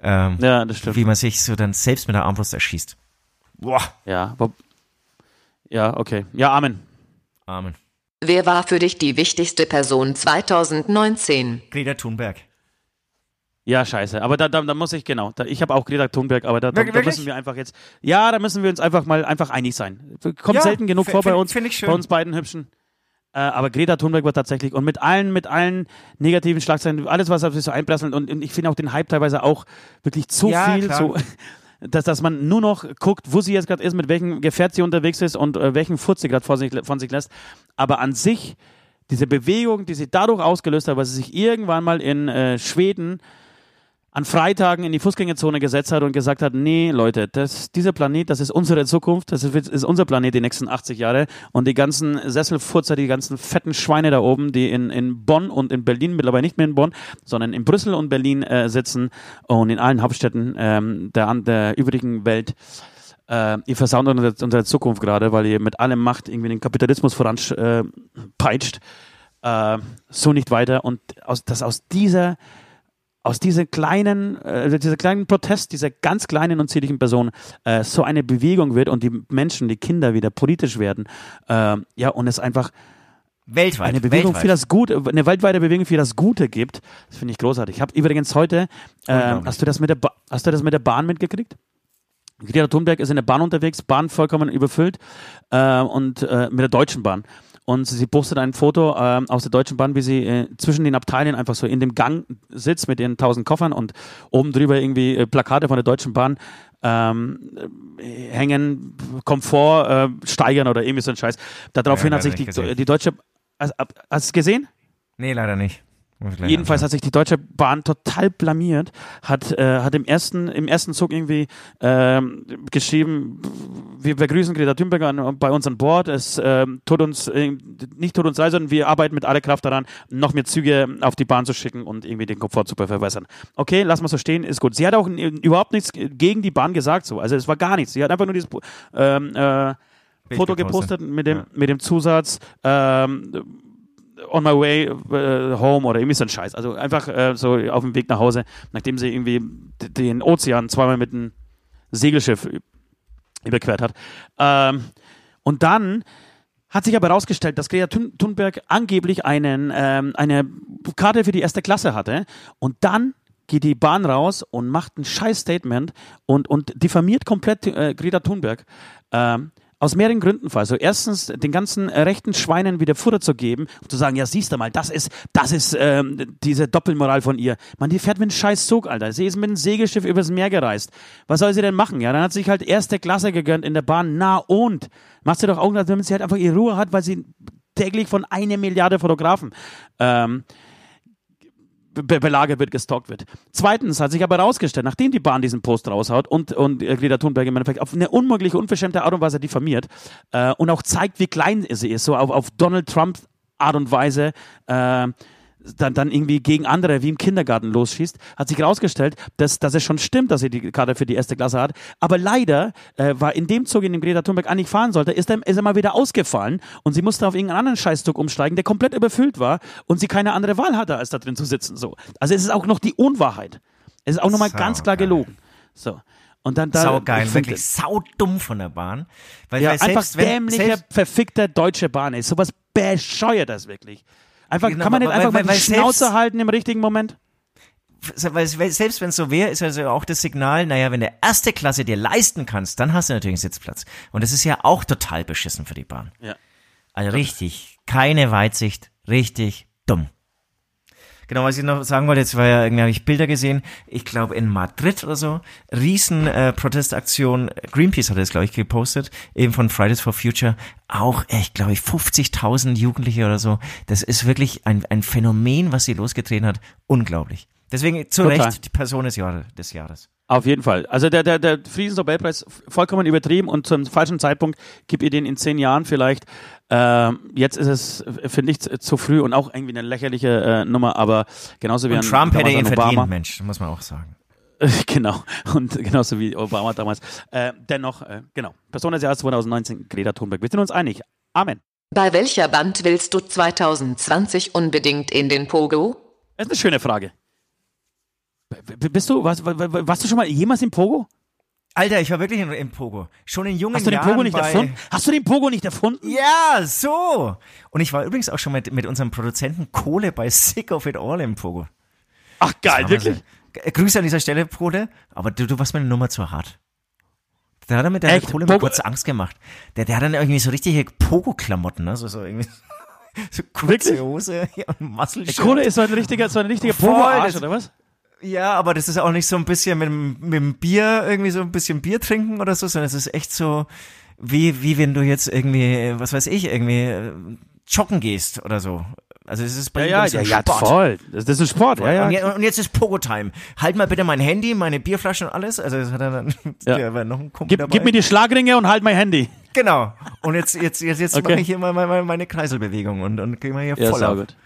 Ähm, Ja, das stimmt. wie man sich so dann selbst mit der Armbrust erschießt. Boah, Ja, ja, okay. Ja, Amen. Amen. Wer war für dich die wichtigste Person 2019? Greta Thunberg. Ja, scheiße. Aber da, da, da muss ich, genau. Da, ich habe auch Greta Thunberg, aber da, da, da müssen wir einfach jetzt. Ja, da müssen wir uns einfach mal einfach einig sein. Kommt Ja, selten genug vor bei uns, bei uns beiden Hübschen. Äh, aber Greta Thunberg wird tatsächlich und mit allen, mit allen negativen Schlagzeilen, alles, was auf sich so einprasselt und, und ich finde auch den Hype teilweise auch wirklich zu Ja, viel, so, dass, dass man nur noch guckt, wo sie jetzt gerade ist, mit welchem Gefährt sie unterwegs ist und äh, welchen Furz sie gerade von sich, von sich lässt. Aber an sich, diese Bewegung, die sie dadurch ausgelöst hat, weil sie sich irgendwann mal in äh, Schweden an Freitagen in die Fußgängerzone gesetzt hat und gesagt hat, nee, Leute, das, dieser Planet, das ist unsere Zukunft, das ist, ist unser Planet die nächsten 80 Jahre und die ganzen Sesselfurzer, die ganzen fetten Schweine da oben, die in, in Bonn und in Berlin, mittlerweile nicht mehr in Bonn, sondern in Brüssel und Berlin äh, sitzen und in allen Hauptstädten ähm, der, der übrigen Welt, äh, ihr versaut unsere, Zukunft gerade, weil ihr mit allem Macht irgendwie den Kapitalismus voranpeitscht. Äh, äh, so nicht weiter und aus, dass aus dieser aus dieser kleinen, äh, dieser kleinen Protest, dieser ganz kleinen und zierlichen Person äh, so eine Bewegung wird und die Menschen, die Kinder wieder politisch werden, äh, ja, und es einfach Weltweit. eine Bewegung weltweit. für das Gute, eine weltweite Bewegung für das Gute gibt. Das finde ich großartig. Ich habe übrigens heute, äh, hast du das mit der, ba hast du das mit der Bahn mitgekriegt? Greta Thunberg ist in der Bahn unterwegs, Bahn vollkommen überfüllt äh, und äh, mit der Deutschen Bahn. Und sie postet ein Foto äh, aus der Deutschen Bahn, wie sie äh, zwischen den Abteilien einfach so in dem Gang sitzt mit ihren tausend Koffern und oben drüber irgendwie äh, Plakate von der Deutschen Bahn ähm, äh, hängen, Komfort äh, steigern oder irgendwie so ein Scheiß. Daraufhin Ja, hat sich die, die Deutsche, hast du es gesehen? Nee, leider nicht. Jedenfalls hat sich die Deutsche Bahn total blamiert, hat, äh, hat im ersten, im ersten Zug irgendwie ähm, geschrieben, wir begrüßen Greta Thunberg an, bei uns an Bord. Es ähm, tut uns äh, nicht tut uns leid, sondern wir arbeiten mit aller Kraft daran, noch mehr Züge auf die Bahn zu schicken und irgendwie den Komfort zu verbessern. Okay, lass mal so stehen, ist gut. Sie hat auch äh, überhaupt nichts gegen die Bahn gesagt, so. Also es war gar nichts. Sie hat einfach nur dieses ähm, äh, Foto gepostet. gepostet mit dem, Ja. mit dem Zusatz ähm, on my way äh, home oder irgendwie so ein Scheiß. Also einfach äh, so auf dem Weg nach Hause, nachdem sie irgendwie den Ozean zweimal mit einem Segelschiff überquert hat. Ähm, und dann hat sich aber herausgestellt, dass Greta Thun Thunberg angeblich einen, ähm, eine Karte für die erste Klasse hatte. Und dann geht die Bahn raus und macht ein scheiß Statement und, und diffamiert komplett äh, Greta Thunberg. Ähm, aus mehreren Gründen. Also erstens, den ganzen rechten Schweinen wieder Futter zu geben und zu sagen, ja, siehst du mal, das ist, das ist ähm, diese Doppelmoral von ihr. Man, die fährt mit einem scheiß Zug, Alter. Sie ist mit einem Segelschiff übers Meer gereist. Was soll sie denn machen? Ja, dann hat sie sich halt erste Klasse gegönnt in der Bahn. Na und? Macht sie doch auch, damit sie halt einfach ihre Ruhe hat, weil sie täglich von einer Milliarde Fotografen ähm, be belagert wird, gestalkt wird. Zweitens hat sich aber herausgestellt, nachdem die Bahn diesen Post raushaut und, und Greta Thunberg im Endeffekt auf eine unmögliche, unverschämte Art und Weise diffamiert äh, und auch zeigt, wie klein sie ist, so auf, auf Donald Trump Art und Weise äh, dann, dann irgendwie gegen andere wie im Kindergarten losschießt, hat sich herausgestellt, dass, dass es schon stimmt, dass sie die Karte für die erste Klasse hat. Aber leider äh, war in dem Zug, in dem Greta Thunberg eigentlich fahren sollte, ist er, ist er mal wieder ausgefallen und sie musste auf irgendeinen anderen Scheißzug umsteigen, der komplett überfüllt war und sie keine andere Wahl hatte, als da drin zu sitzen. So. Also es ist auch noch die Unwahrheit. Es ist auch nochmal ganz klar gelogen. So. Und dann da. Saugeil, wirklich saudumm von der Bahn. Weil, Ja, weil einfach selbst wenn, dämlicher, verfickter deutsche Bahn ist. Sowas bescheuert das wirklich. Einfach, Genau, kann man nicht weil- einfach weil- mal die Schnauze selbst- halten im richtigen Moment? weil, weil selbst wenn es so wäre, ist also auch das Signal, naja, wenn der erste Klasse dir leisten kannst, dann hast du natürlich einen Sitzplatz. Und das ist ja auch total beschissen für die Bahn. Ja. Also richtig, keine Weitsicht, richtig dumm. Genau, was ich noch sagen wollte, jetzt war ja irgendwie, habe ich Bilder gesehen, ich glaube in Madrid oder so, riesen äh, Protestaktion, Greenpeace hat das, glaube ich, gepostet, eben von Fridays for Future, auch echt, glaube ich, 50.000 Jugendliche oder so. Das ist wirklich ein, ein Phänomen, was sie losgetreten hat, unglaublich. Deswegen zu Total. Recht die Person des, Jahres, des Jahres. Auf jeden Fall. Also der, der, der Friedensnobelpreis vollkommen übertrieben und zum falschen Zeitpunkt gib ihr den in zehn Jahren vielleicht. Ähm, jetzt ist es, finde ich, zu- früh und auch irgendwie eine lächerliche äh, Nummer, aber genauso wie Und ein Trump hätte ihn ein Obama. verdient, Mensch, muss man auch sagen. genau. Und genauso wie Obama damals. Äh, dennoch, äh, genau. Person des Jahres 2019, Greta Thunberg. Wir sind uns einig. Amen. Bei welcher Band willst du 2020 unbedingt in den Pogo? Das ist eine schöne Frage. B- Bist du, was, wa- wa- warst du schon mal jemals im Pogo? Alter, ich war wirklich in, im Pogo. Schon in jungen Hast du den Jahren Pogo nicht erfunden? Hast du den Pogo nicht erfunden? Ja, so. Und ich war übrigens auch schon mit, mit unserem Produzenten Kohle bei Sick of It All im Pogo. Ach geil, wirklich? äh, Grüße an dieser Stelle, Kohle. Aber du, du warst mir eine Nummer zu hart. Da hat er mit der Echt? Kohle mal kurz Angst gemacht. Der, der hat dann irgendwie so richtige Pogo-Klamotten, ne? So, so irgendwie. So kurze Wirklich? Hose und muscle Der Kohle ist so ein richtiger, so ein richtiger Pogo-Arsch, oder was? Ja, aber das ist auch nicht so ein bisschen mit, dem- mit dem Bier, irgendwie so ein bisschen Bier trinken oder so, sondern es ist echt so, wie, wie wenn du jetzt irgendwie, was weiß ich, irgendwie äh, joggen gehst oder so. Also es ist bei Ja, ja, ja, ein ja, Sport. voll. Das, das ist Sport, ja, ja. Und, je- und jetzt ist Pogo-Time. Halt mal bitte mein Handy, meine Bierflasche und alles. Also das hat er dann, Ja. der war noch ein Kumpel Gib, dabei. gib mir die Schlagringe und halt mein Handy. genau. Und jetzt, jetzt, jetzt, jetzt Okay. mache ich hier mal meine, meine Kreiselbewegung und, und gehen wir hier Ja, voll ab. saugut.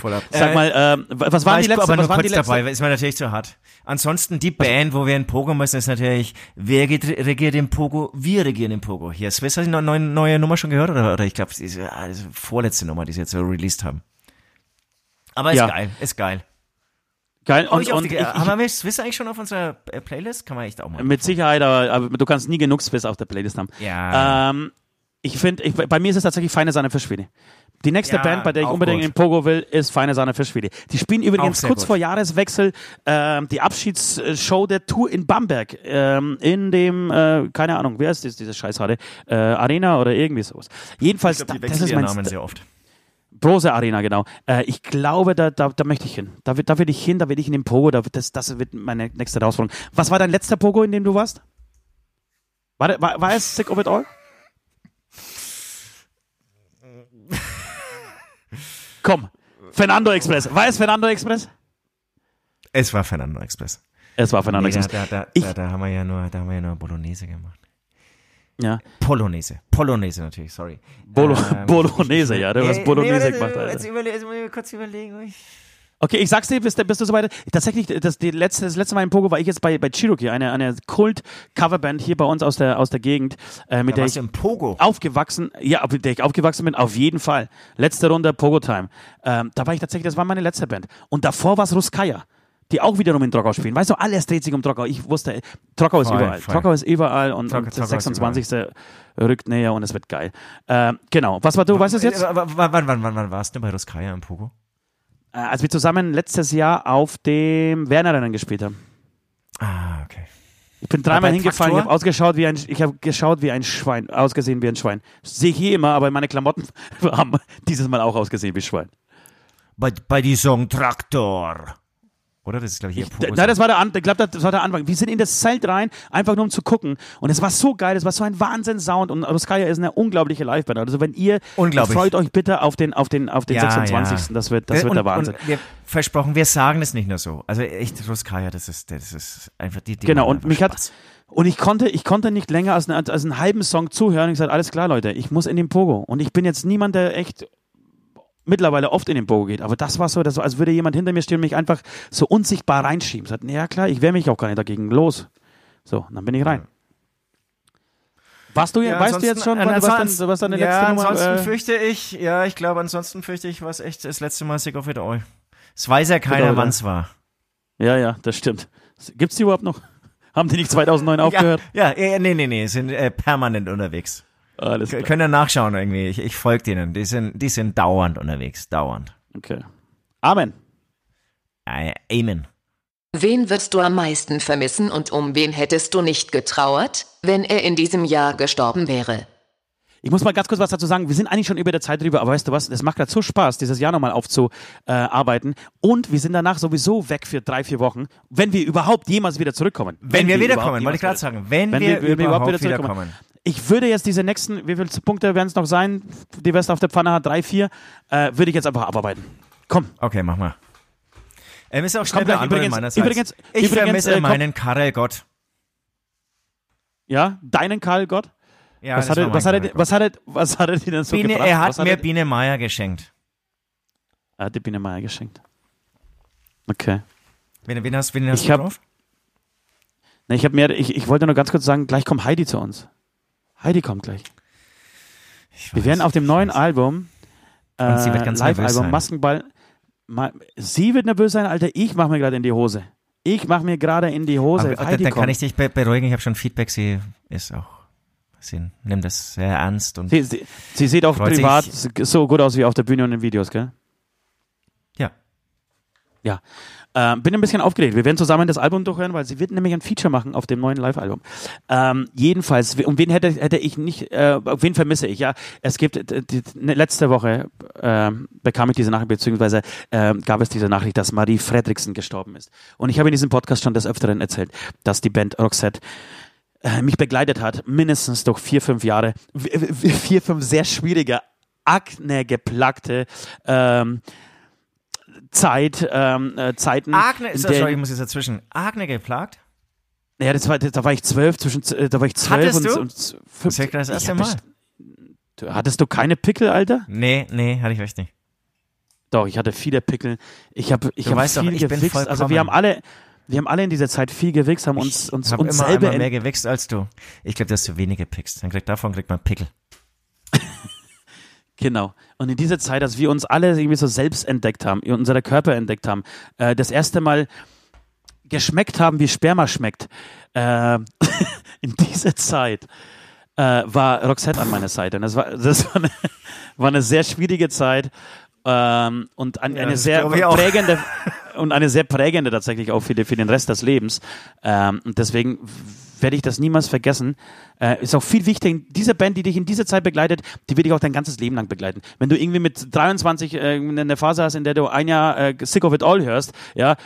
Voll ab. Sag Äh, mal, ähm, was War waren die letzten, aber nur was kurz dabei, ist mir natürlich zu hart. Ansonsten die Band, wo wir in Pogo müssen, ist natürlich, wer geht, regiert im Pogo? Wir regieren im Pogo. Hier, Swiss, hast du eine neue, neue Nummer schon gehört? Oder, oder ich glaube, das ist das die vorletzte Nummer, die sie jetzt so released haben. Aber ist Ja. geil, ist geil. Geil, und, und die, ich, haben wir Swiss eigentlich schon auf unserer äh, Playlist? Kann man echt auch mal. Mit Sicherheit, aber, aber du kannst nie genug Swiss auf der Playlist haben. Ja. Ähm, ich finde, bei mir ist es tatsächlich feine Sahne für Schwede. Die nächste Ja, Band, bei der ich unbedingt gut. in Pogo will, ist Feine Sahne Schwede. Die spielen übrigens kurz gut. vor Jahreswechsel ähm, die Abschiedsshow der Tour in Bamberg. Ähm, in dem, äh, keine Ahnung, wer ist das, diese Scheißhalle? Äh, Arena oder irgendwie sowas. Jedenfalls, ich glaube, die da, das ist mein Namen sehr oft. Brose Arena, genau. Äh, ich glaube, da, da, da möchte ich hin. Da, will- da will ich hin, da will ich in den Pogo. Da, das, das wird meine nächste Herausforderung. Was war dein letzter Pogo, in dem du warst? War, war, war es Sick of It All? Komm, Fernando Express. War es Fernando Express? Es war Fernando Express. Es war Fernando Nee, da, Express. da, da, Ich- da, da haben wir ja nur, da haben wir ja nur Bolognese gemacht. Ja. Polonaise. Polonaise natürlich, sorry. Bolo Ähm, Bolognese, ja. Du hast Bolognese nee, gemacht, Jetzt, Alter. überle jetzt muss ich kurz überlegen. Ich- Okay, ich sag's dir, bist, bist du soweit. Tatsächlich, das, die letzte, das letzte Mal in Pogo war ich jetzt bei, bei Cherokee, eine, eine Kult-Coverband hier bei uns aus der, aus der Gegend, äh, mit Da der ich Pogo. aufgewachsen, ja, mit der ich aufgewachsen bin, auf jeden Fall. Letzte Runde Pogo Time. Ähm, da war ich tatsächlich, das war meine letzte Band. Und davor war es Ruskaya, die auch wiederum in Trockau spielen. Weißt du, alles dreht sich um Trockau. Ich wusste, Trockau ist Voll, überall. voll. Trockau ist überall und, Trockau- und der ist 26. rückt näher und es wird geil. Ähm, genau. Was war du, weißt du es jetzt? Äh, Wann, wann, wann, wann, wann warst du bei Ruskaya im Pogo? Äh, als wir zusammen letztes Jahr auf dem Wernerrennen gespielt haben. Ah, okay. Ich bin dreimal hingefallen, ich habe ausgeschaut wie ein, ich habe geschaut wie ein Schwein, ausgesehen wie ein Schwein. Sehe ich hier immer, aber meine Klamotten haben dieses Mal auch ausgesehen wie Schwein. Bei, bei die Song Traktor. Oder? Das ist, glaube ich, hier Pogo. Nein, das war der, An ich glaube, das war der Anfang. Wir sind in das Zelt rein, einfach nur um zu gucken. Und es war so geil, es war so ein Wahnsinn-Sound. Und Ruskaya ist eine unglaubliche Liveband. Also wenn ihr, freut euch bitte auf den, auf den, auf den Ja, 26. ja. Das wird, das Äh, wird und, der Wahnsinn. Wir versprochen, wir sagen es nicht nur so. Also echt, Ruskaya, das ist, das ist einfach die, die Genau, und mich hat, Spaß. und ich konnte, ich konnte nicht länger als, eine, als einen halben Song zuhören. Ich sagte, alles klar, Leute, ich muss in den Pogo. Und ich bin jetzt niemand, der echt mittlerweile oft in den Bogen geht. Aber das war so, das war, als würde jemand hinter mir stehen und mich einfach so unsichtbar reinschieben. Sagt, ja klar, ich wehre mich auch gar nicht dagegen. Los. So, dann bin ich rein. Warst du, Ja, weißt du jetzt schon, was, was, dann, was deine letzte ja, Nummer ansonsten äh, fürchte ich, ja, ich glaube, ansonsten fürchte ich, was echt das letzte Mal Sick of It All. Es weiß ja keiner, wann es war. Ja, ja, das stimmt. Gibt's die überhaupt noch? Haben die nicht 2009 aufgehört? Ja, ja, ja, nee, nee, nee, sind äh, permanent unterwegs. Alles klar. könnt ihr nachschauen irgendwie. Ich, ich folge denen. Die sind, die sind dauernd unterwegs, dauernd. Okay. Amen. Äh, Amen. Wen wirst du am meisten vermissen und um wen hättest du nicht getrauert, wenn er in diesem Jahr gestorben wäre? Ich muss mal ganz kurz was dazu sagen. Wir sind eigentlich schon über der Zeit drüber, aber weißt du was? Es macht gerade so Spaß, dieses Jahr nochmal aufzuarbeiten. Und wir sind danach sowieso weg für drei, vier Wochen, wenn wir überhaupt jemals wieder zurückkommen. Wenn, wir überhaupt wiederkommen, wollte ich gerade sagen. Wenn, Wenn wir, wir, wenn wir überhaupt wieder wiederkommen. Ich würde jetzt diese nächsten, wie viele Punkte werden es noch sein, die West auf der Pfanne hat? Drei, vier, äh, würde ich jetzt einfach abarbeiten. Komm. Okay, mach mal. Ähm, ist auch schnell Übrigens- meinerseits. übrigens- ich übrigens, vermisse äh, meinen Karel Gott. Ja, deinen Karl Gott. Ja, was, hat er, was, hat er, was, hat er, was hat er dir denn so Biene, gebracht? er hat was mir er, Biene Meier geschenkt. er hat die Biene Meier geschenkt. Okay. Wen, wen hast, wen hast Ich du hab- drauf? Ne, ich, hab mehr, ich, ich wollte nur ganz kurz sagen, gleich kommt Heidi zu uns. Heidi kommt gleich. Ich Wir weiß, werden auf dem neuen weiß. Album, äh, Und sie wird ganz nervös Live-Album, sein. Maskenball, ma, sie wird nervös sein, Alter, ich mach mir gerade in die Hose. Ich mach mir gerade in die Hose. Aber, da, Heidi da kann kommt. ich dich be beruhigen, ich habe schon Feedback, sie ist auch, sie nimmt das sehr ernst und sie, sie, sie sieht auch privat sich. so gut aus wie auf der Bühne und in Videos, gell? ja. Ja. Ähm, bin ein bisschen aufgeregt. Wir werden zusammen das Album durchhören, weil sie wird nämlich ein Feature machen auf dem neuen Live-Album. Ähm, jedenfalls, um wen hätte, hätte ich nicht, äh, wen vermisse ich? Ja, es gibt, äh, die, ne, letzte Woche ähm, bekam ich diese Nachricht, beziehungsweise ähm, gab es diese Nachricht, dass Marie Fredriksen gestorben ist. Und ich habe in diesem Podcast schon des Öfteren erzählt, dass die Band Roxette äh, mich begleitet hat, mindestens durch vier, fünf Jahre, vier, fünf sehr schwierige, Akne geplagte ähm, Zeit, ähm, äh, Zeiten. Agne, ist sorry, ich muss jetzt dazwischen. Agne geplagt? ja, das war, da war ich zwölf, zwischen, äh, da war ich zwölf und, du? und Das fünf. ist das Ich erste hab Mal. Du, hattest du keine Pickel, Alter? Nee, nee, hatte ich echt nicht. Doch, ich hatte viele Pickel. Ich habe ich Du hab weißt doch, viel ich gewichst. Also wir haben alle, wir haben alle in dieser Zeit viel gewichst, haben uns, uns, Ich habe uns immer selber mehr gewichst als du. Ich glaube, du hast zu wenige Picks. Dann kriegt davon kriegt man Pickel. Genau. Und in dieser Zeit, als wir uns alle irgendwie so selbst entdeckt haben, unsere Körper entdeckt haben, äh, das erste Mal geschmeckt haben, wie Sperma schmeckt, äh, in dieser Zeit äh, war Roxette an meiner Seite. Und das war, das war, eine, war eine sehr schwierige Zeit ähm, und ein, Ja, eine sehr prägende und eine sehr prägende tatsächlich auch für, die, für den Rest des Lebens. Ähm, und deswegen werde ich das niemals vergessen. Äh, ist auch viel wichtig, diese Band, die dich in dieser Zeit begleitet, die wird dich auch dein ganzes Leben lang begleiten. Wenn du irgendwie mit 23 äh, eine Phase hast, in der du ein Jahr äh, Sick of It All hörst, ja,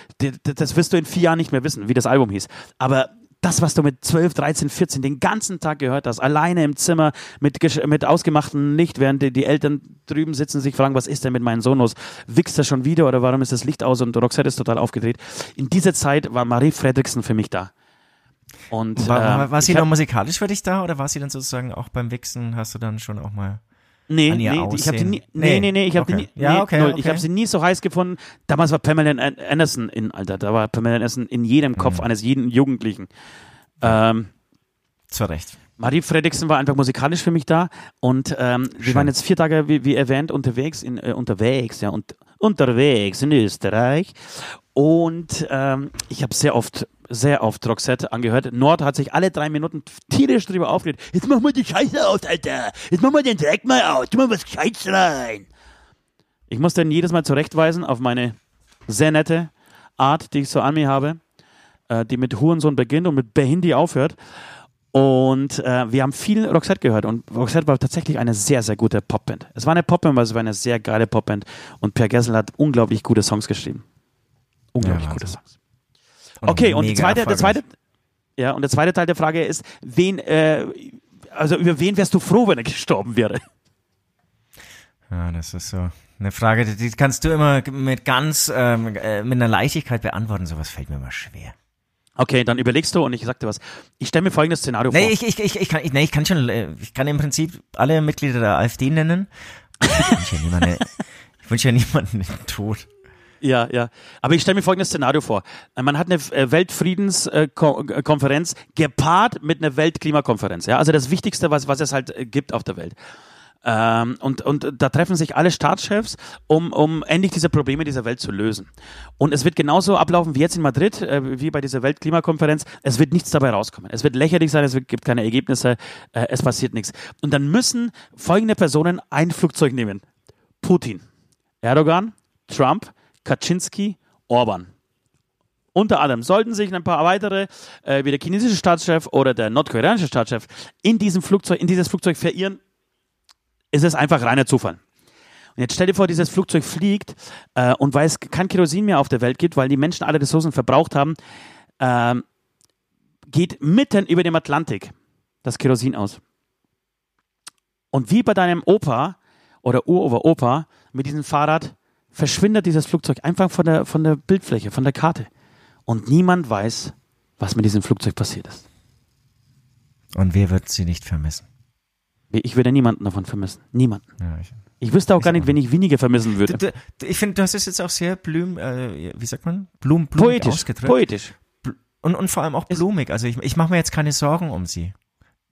das wirst du in vier Jahren nicht mehr wissen, wie das Album hieß. Aber das, was du mit 12, 13, 14 den ganzen Tag gehört hast, alleine im Zimmer mit, mit ausgemachtem Licht, während die, die Eltern drüben sitzen, sich fragen, was ist denn mit meinem Sohn los? Wichst er schon wieder oder warum ist das Licht aus und Roxette ist total aufgedreht? In dieser Zeit war Marie Fredriksen für mich da. Und, War, ähm, war sie noch musikalisch für dich da oder war sie dann sozusagen auch beim Wichsen? Hast du dann schon auch mal. Nee, an ihr nee, ich habe sie Aussehen? nie, Nee. nee, nee, nee, ich habe Okay. nie, Ja, nee, okay, null. okay. ich habe sie nie so heiß gefunden. Damals war Pamela An- Anderson in, Alter, da war Pamela Anderson in jedem Kopf Mhm. eines jeden Jugendlichen. Ähm, Zu Recht. Marie Fredriksen war einfach musikalisch für mich da und ähm, wir waren jetzt vier Tage, wie, wie erwähnt, unterwegs in äh, unterwegs, ja, und unterwegs in Österreich und ähm, ich habe sehr oft sehr oft Roxette angehört. Nord hat sich alle drei Minuten tierisch drüber aufgeregt. Jetzt mach mal die Scheiße aus, Alter. Jetzt mach mal den Dreck mal aus. Tu mal was Gescheites rein. Ich musste ihn jedes Mal zurechtweisen auf meine sehr nette Art, die ich so an mir habe, äh, die mit Hurensohn beginnt und mit Behindi aufhört. Und äh, wir haben viel Roxette gehört und Roxette war tatsächlich eine sehr, sehr gute Popband. Es war eine Popband, aber es war eine sehr geile Popband und Per Gessel hat unglaublich gute Songs geschrieben. Unglaublich Ja, gute. Songs. Okay, und mega zweite, der zweite, ja, und der zweite Teil der Frage ist, wen, äh, also über wen wärst du froh, wenn er gestorben wäre? Ja, das ist so eine Frage, die die kannst du immer mit ganz, ähm, äh, mit einer Leichtigkeit beantworten. Sowas fällt mir immer schwer. Okay, dann überlegst du und ich sag dir was. Ich stelle mir folgendes Szenario Nee, vor. ich, ich, ich, ich, kann, ich, nee, ich kann schon, äh, ich kann im Prinzip alle Mitglieder der AfD nennen. Ich kann ja niemanden, Ich wünsche ja niemanden den Tod. Ja, ja. Aber ich stelle mir folgendes Szenario vor. Man hat eine äh, Weltfriedenskonferenz gepaart mit einer Weltklimakonferenz. Ja? Also das Wichtigste, was, was es halt äh, gibt auf der Welt. Ähm, und, und da treffen sich alle Staatschefs, um, um endlich diese Probleme dieser Welt zu lösen. Und es wird genauso ablaufen wie jetzt in Madrid, äh, wie bei dieser Weltklimakonferenz. Es wird nichts dabei rauskommen. Es wird lächerlich sein, es wird, gibt keine Ergebnisse, äh, es passiert nichts. Und dann müssen folgende Personen ein Flugzeug nehmen. Putin, Erdogan, Trump, Kaczynski, Orban. Unter anderem sollten sich ein paar weitere, äh, wie der chinesische Staatschef oder der nordkoreanische Staatschef, in diesem Flugzeug, in dieses Flugzeug verirren, ist es einfach reiner Zufall. Und jetzt stell dir vor, dieses Flugzeug fliegt äh, und weil es kein Kerosin mehr auf der Welt gibt, weil die Menschen alle Ressourcen verbraucht haben, äh, geht mitten über dem Atlantik das Kerosin aus. Und wie bei deinem Opa oder Uropa mit diesem Fahrrad verschwindet dieses Flugzeug einfach von der, von der Bildfläche, von der Karte. Und niemand weiß, was mit diesem Flugzeug passiert ist. Und wer wird sie nicht vermissen? Ich würde niemanden davon vermissen. Niemanden. Ja, ich, ich, wüsste auch gar nicht, wenn ich weniger vermissen würde. Ich finde, das ist jetzt auch sehr blüm, äh, wie sagt man? Blum, blumig poetisch. Poetisch. Und, und vor allem auch blumig. Also ich, ich mache mir jetzt keine Sorgen um sie.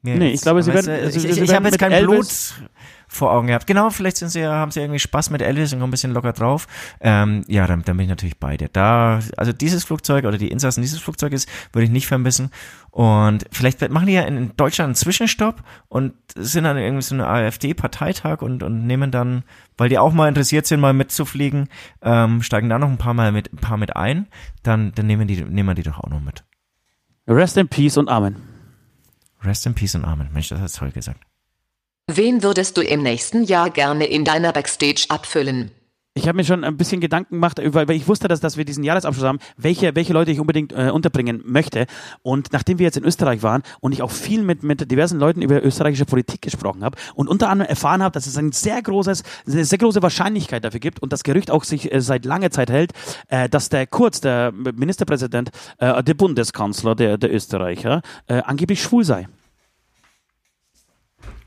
Mir nee, jetzt, ich glaube, sie werden. Also ich, ich, ich habe jetzt kein Elvis, Blut vor Augen gehabt. Genau, vielleicht sind sie ja, haben sie irgendwie Spaß mit Elvis und kommen ein bisschen locker drauf. Ähm, ja, dann, dann bin ich natürlich bei dir. Da, also dieses Flugzeug oder die Insassen dieses Flugzeuges würde ich nicht vermissen. Und vielleicht machen die ja in Deutschland einen Zwischenstopp und sind dann irgendwie so eine AfD-Parteitag und, und nehmen dann, weil die auch mal interessiert sind, mal mitzufliegen, ähm, steigen da noch ein paar Mal mit, ein paar mit ein. Dann, dann nehmen die, nehmen wir die doch auch noch mit. Rest in Peace und Amen. Rest in Peace und Amen. Mensch, das hat toll gesagt. Wen würdest du im nächsten Jahr gerne in deiner Backstage abfüllen? Ich habe mir schon ein bisschen Gedanken gemacht, weil ich wusste, dass, dass wir diesen Jahresabschluss haben, welche, welche Leute ich unbedingt äh, unterbringen möchte. Und nachdem wir jetzt in Österreich waren und ich auch viel mit, mit diversen Leuten über österreichische Politik gesprochen habe und unter anderem erfahren habe, dass es ein sehr großes, eine sehr große Wahrscheinlichkeit dafür gibt und das Gerücht auch sich äh, seit langer Zeit hält, äh, dass der Kurz, der Ministerpräsident, äh, der Bundeskanzler der, der Österreicher, äh, angeblich schwul sei.